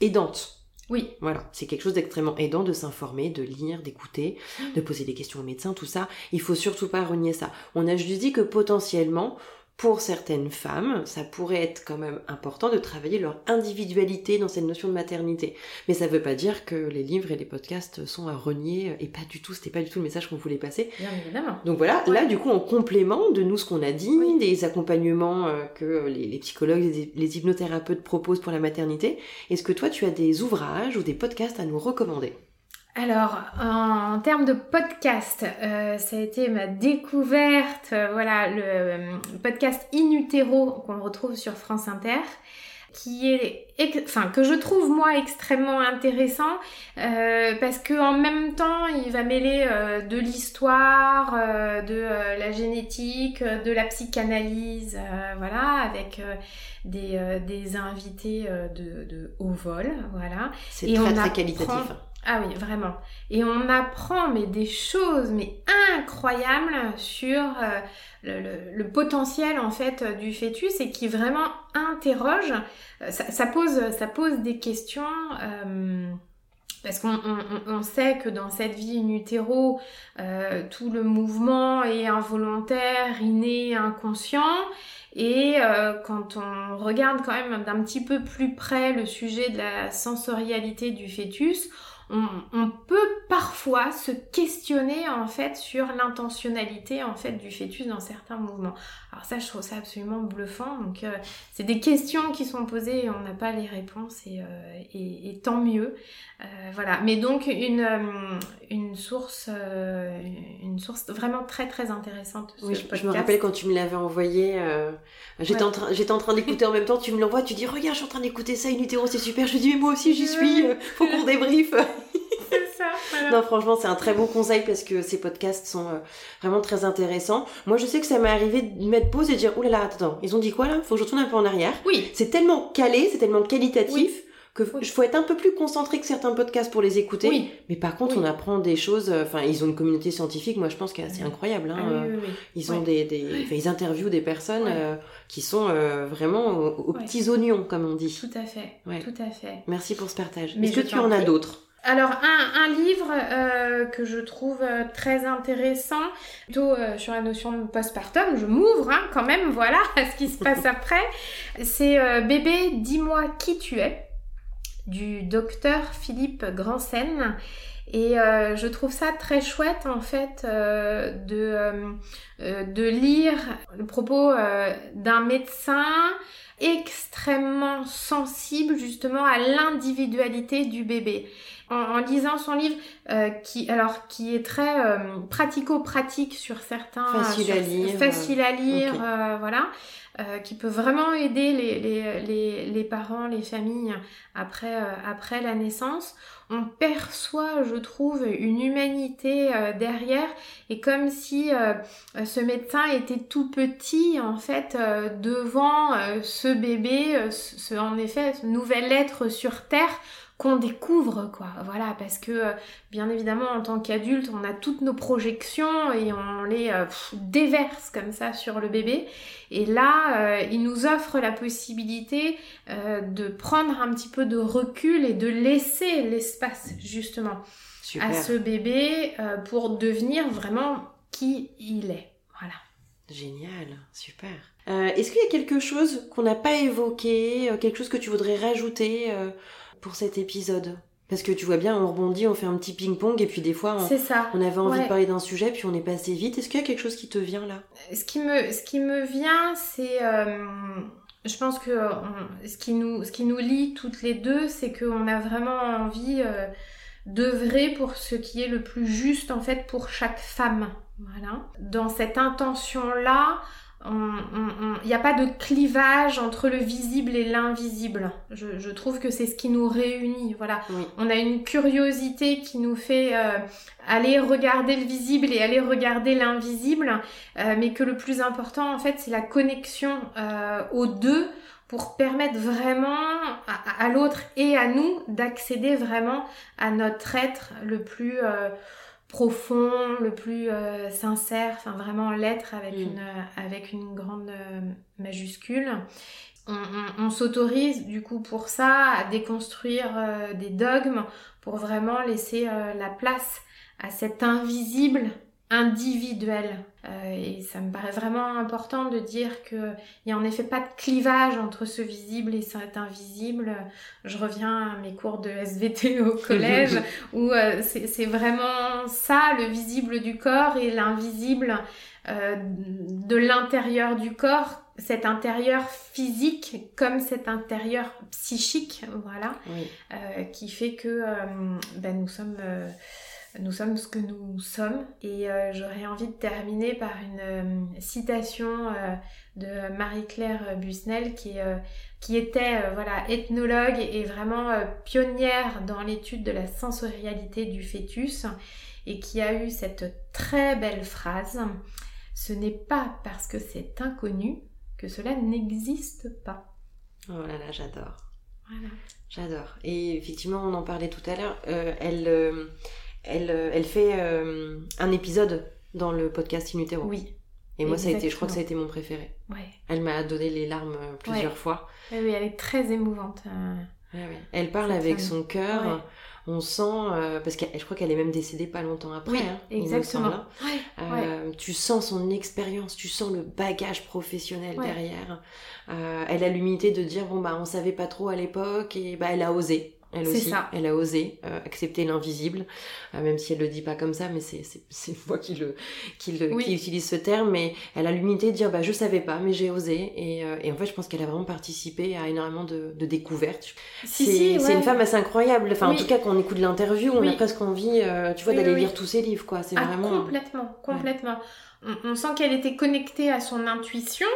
aidante. Oui. Voilà, c'est quelque chose d'extrêmement aidant de s'informer, de lire, d'écouter, de poser des questions aux médecins, tout ça. Il faut surtout pas renier ça. On a juste dit que potentiellement, pour certaines femmes, ça pourrait être quand même important de travailler leur individualité dans cette notion de maternité. Mais ça ne veut pas dire que les livres et les podcasts sont à renier, et pas du tout, c'était pas du tout le message qu'on voulait passer. Bien évidemment. Donc voilà, là du coup en complément de nous ce qu'on a dit, des accompagnements euh, que les, psychologues, les, les hypnothérapeutes proposent pour la maternité, est-ce que toi tu as des ouvrages ou des podcasts à nous recommander? Alors, en, termes de podcast, euh, ça a été ma découverte, euh, voilà, le euh, podcast In Utero qu'on retrouve sur France Inter, qui est, enfin, que je trouve moi extrêmement intéressant parce que en même temps, il va mêler de l'histoire, de la génétique, de la psychanalyse, voilà, avec des, des invités de, de haut vol, voilà. C'est très très qualitatif. Ah oui, vraiment. Et on apprend mais des choses mais incroyables sur euh, le, potentiel en fait du fœtus et qui vraiment interroge. Euh, ça, pose, des questions. Euh, parce qu'on sait que dans cette vie in utero, tout le mouvement est involontaire, inné, inconscient. Et quand on regarde quand même d'un petit peu plus près le sujet de la sensorialité du fœtus, on, peut parfois se questionner en fait sur l'intentionnalité en fait du fœtus dans certains mouvements. Alors ça, je trouve ça absolument bluffant. Donc euh, c'est des questions qui sont posées et on n'a pas les réponses et, euh, tant mieux. Euh, voilà. Mais donc une, une source une source vraiment très très intéressante. Oui, je, me rappelle quand tu me l'avais envoyé. j'étais en train en train d'écouter en même temps. Tu me l'envoies. Tu dis regarde, je suis en train d'écouter ça. Une utero, c'est super. Je dis mais moi aussi j'y suis. faut qu'on débriefe. Non, franchement, c'est un très bon conseil parce que ces podcasts sont euh, vraiment très intéressants. Moi, je sais que ça m'est arrivé de mettre pause et de dire, oulala, là là, attends, ils ont dit quoi là? Faut que je retourne un peu en arrière. Oui. C'est tellement calé, c'est tellement qualitatif. que il faut être un peu plus concentré que certains podcasts pour les écouter. Oui. Mais par contre, on apprend des choses. Euh, enfin, ils ont une communauté scientifique, moi je pense qu'elle est assez incroyable. Hein. Ah euh, ils ont des, des ils interviewent des personnes qui sont vraiment aux, petits oignons, comme on dit. Tout à fait. Tout à fait. Merci pour ce partage. Est-ce que tu en as d'autres? Alors un, livre euh, que je trouve euh, très intéressant, plutôt euh, sur la notion de postpartum, je m'ouvre hein, quand même, voilà, à ce qui se passe après, c'est Bébé, dis-moi qui tu es, du docteur Philippe Grandsen. Et je trouve ça très chouette en fait de, de lire le propos d'un médecin extrêmement sensible justement à l'individualité du bébé en, lisant son livre, euh, qui alors qui est très euh, pratico-pratique sur certains, facile à lire, facile à lire, euh, voilà, qui peut vraiment aider les, les, les, les, parents, les familles après après la naissance. On perçoit, je trouve, une humanité derrière, et comme si ce médecin était tout petit en fait devant ce bébé, ce, en effet, ce nouvel être sur terre qu'on découvre quoi. Voilà parce que euh, bien évidemment en tant qu'adulte on a toutes nos projections et on les euh, déverse comme ça sur le bébé. Et là euh, il nous offre la possibilité de prendre un petit peu de recul et de laisser l'espace justement à ce bébé pour devenir vraiment qui il est. Voilà. Génial. Super. Est-ce qu'il y a quelque chose qu'on n'a pas évoqué quelque chose que tu voudrais rajouter pour cet épisode Parce que tu vois bien, on rebondit, on fait un petit ping-pong et puis des fois, on, ça. on avait envie de parler d'un sujet puis on est passé vite. Est-ce qu'il y a quelque chose qui te vient là? Ce qui, me, ce qui me vient, c'est... je pense que ce, qui nous, ce qui nous lie toutes les deux, c'est qu'on a vraiment envie d'œuvrer pour ce qui est le plus juste en fait pour chaque femme. Voilà. Dans cette intention-là, il n'y a pas de clivage entre le visible et l'invisible. Je, trouve que c'est ce qui nous réunit. Voilà. On a une curiosité qui nous fait euh, aller regarder le visible et aller regarder l'invisible, euh, mais que le plus important en fait c'est la connexion euh, aux deux pour permettre vraiment à, l'autre et à nous d'accéder vraiment à notre être le plus profond, le plus euh, sincère, enfin vraiment l'être avec, mm. une, euh, avec une grande majuscule. On, s'autorise du coup pour ça à déconstruire des dogmes pour vraiment laisser la place à cet invisible individuel. Euh, et ça me paraît vraiment important de dire qu'il n'y a en effet pas de clivage entre ce visible et cet invisible. Je reviens à mes cours de SVT au collège où euh, c'est vraiment ça, le visible du corps et l'invisible euh, de l'intérieur du corps, cet intérieur physique comme cet intérieur psychique, voilà, qui fait que ben, nous sommes nous sommes ce que nous sommes. Et euh, j'aurais envie de terminer par une euh, citation euh, de Marie-Claire Busnel qui, qui était voilà, ethnologue et vraiment pionnière dans l'étude de la sensorialité du fœtus et qui a eu cette très belle phrase Ce n'est pas parce que c'est inconnu que cela n'existe pas. Oh là là, j'adore. Voilà. J'adore. Et effectivement, on en parlait tout à l'heure. elle elle, euh, elle fait euh, un épisode dans le podcast Inutero. Oui. Et moi, ça a été, je crois que ça a été mon préféré. Ouais. Elle m'a donné les larmes euh, plusieurs fois. Oui, elle est très émouvante. Elle parle avec son cœur. On sent, parce que je crois qu'elle est même décédée pas longtemps après. Oui, hein, exactement. Tu sens son expérience, tu sens le bagage professionnel derrière. elle a l'humilité de dire bon bah on savait pas trop à l'époque et bah elle a osé. Elle aussi, elle a osé euh, accepter l'invisible, euh, même si elle le dit pas comme ça, mais c'est moi qui le qui le qui utilise ce terme, mais elle a l'humilité de dire bah je savais pas, mais j'ai osé et, euh, et en fait je pense qu'elle a vraiment participé à énormément de, de découvertes. c'est c'est une femme assez incroyable. Enfin en tout cas quand on écoute l'interview, on a presque envie, tu vois, d'aller lire tous ses livres quoi. C'est ah, vraiment complètement, complètement. On, on, sent qu'elle était connectée à son intuition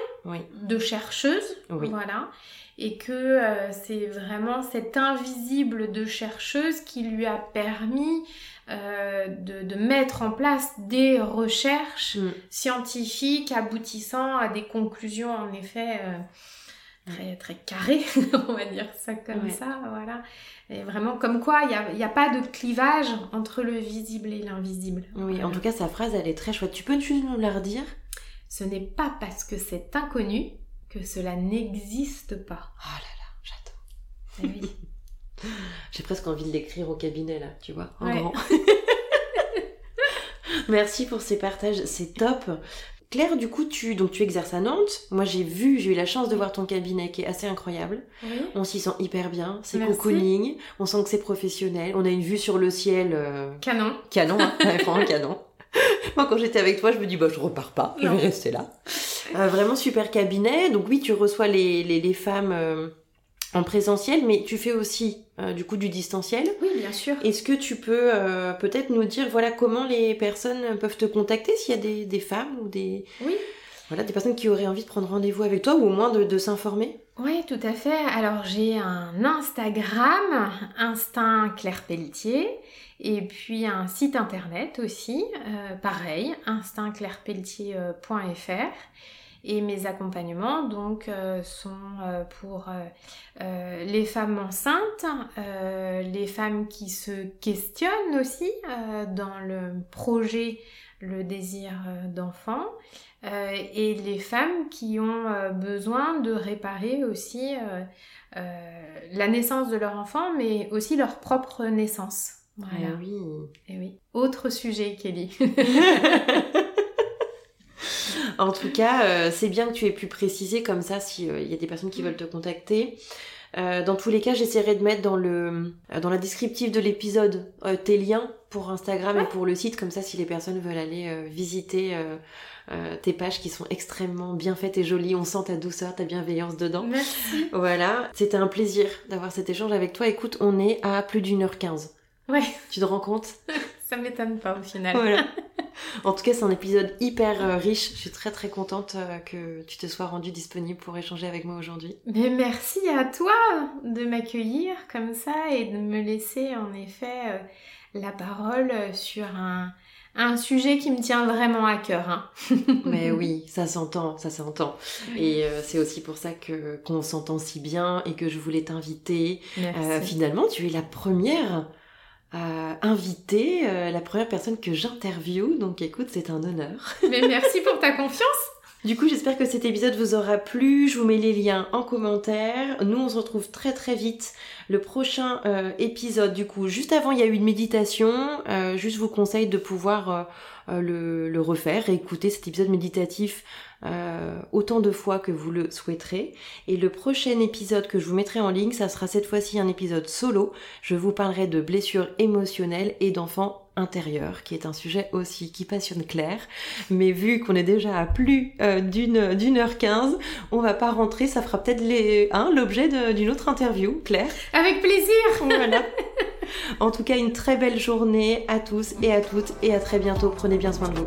de chercheuse, voilà. Et que euh, c'est vraiment cet invisible de chercheuse qui lui a permis euh, de, mettre en place des recherches mm. scientifiques aboutissant à des conclusions en effet euh, très, très carrées, on va dire ça comme ça, voilà. Et vraiment comme quoi il n'y a, a, pas de clivage entre le visible et l'invisible. Oui, en tout cas sa phrase elle est très chouette. Tu peux juste nous la redire? Ce n'est pas parce que c'est inconnu que cela n'existe pas. Oh là là, j'adore. Eh J'ai presque envie de l'écrire au cabinet là, tu vois, en grand. Merci pour ces partages, c'est top. Claire, du coup, tu donc tu exerces à Nantes. Moi, j'ai vu, j'ai eu la chance de voir ton cabinet qui est assez incroyable. On s'y sent hyper bien. C'est cocooning. On sent que c'est professionnel. On a une vue sur le ciel. Euh, canon. Canon, hein, vraiment canon. Moi, quand j'étais avec toi, je me dis bah je repars pas, je vais rester là. Euh, vraiment super cabinet. Donc oui, tu reçois les, les, femmes euh, en présentiel, mais tu fais aussi euh, du coup du distanciel. Oui, bien sûr. Est-ce que tu peux peut-être nous dire voilà comment les personnes peuvent te contacter s'il y a des, des, femmes ou des oui. voilà des personnes qui auraient envie de prendre rendez-vous avec toi ou au moins de, de s'informer? Oui, tout à fait. Alors j'ai un Instagram, Instinct Claire Pelletier. Et puis un site internet aussi, euh, pareil, instinctclairepelletier.fr. Et mes accompagnements donc euh, sont euh, pour les femmes enceintes, les femmes qui se questionnent aussi dans le projet le désir d'enfant et les femmes qui ont besoin de réparer aussi la naissance de leur enfant mais aussi leur propre naissance. Voilà. Eh oui. Et eh oui. Autre sujet, Kelly. en tout cas, euh, c'est bien que tu aies pu préciser comme ça s'il euh, y a des personnes qui veulent te contacter. Euh, dans tous les cas, j'essaierai de mettre dans le euh, dans la descriptive de l'épisode euh, tes liens pour Instagram et pour le site, comme ça, si les personnes veulent aller visiter tes pages qui sont extrêmement bien faites et jolies, on sent ta douceur, ta bienveillance dedans. Merci. Voilà, c'était un plaisir d'avoir cet échange avec toi. Écoute, on est à plus d'une heure quinze. Ouais. Tu te rends compte? Ça m'étonne pas au final. Voilà. En tout cas, c'est un épisode hyper euh, riche. Je suis très très contente euh, que tu te sois rendu disponible pour échanger avec moi aujourd'hui. Mais merci à toi de m'accueillir comme ça et de me laisser en effet euh, la parole sur un, un sujet qui me tient vraiment à cœur. Hein. Mais oui, ça s'entend, ça s'entend. Et c'est aussi pour ça que qu'on s'entend si bien et que je voulais t'inviter. finalement, tu es la première euh, inviter euh, la première personne que j'interviewe. Donc écoute, c'est un honneur. Mais merci pour ta confiance. Du coup, j'espère que cet épisode vous aura plu. Je vous mets les liens en commentaire. Nous, on se retrouve très très vite. Le prochain euh, épisode, du coup, juste avant, il y a eu une méditation. juste vous conseille de pouvoir le, le, refaire, écouter cet épisode méditatif euh, autant de fois que vous le souhaiterez. Et le prochain épisode que je vous mettrai en ligne, ça sera cette fois-ci un épisode solo. Je vous parlerai de blessures émotionnelles et d'enfants intérieurs, qui est un sujet aussi qui passionne Claire. Mais vu qu'on est déjà à plus euh, d'une d'une heure quinze, on va pas rentrer, ça fera peut-être les hein, l'objet d'une autre interview, Claire. Avec plaisir. Voilà. En tout cas, une très belle journée à tous et à toutes et à très bientôt. Prenez bien soin de vous.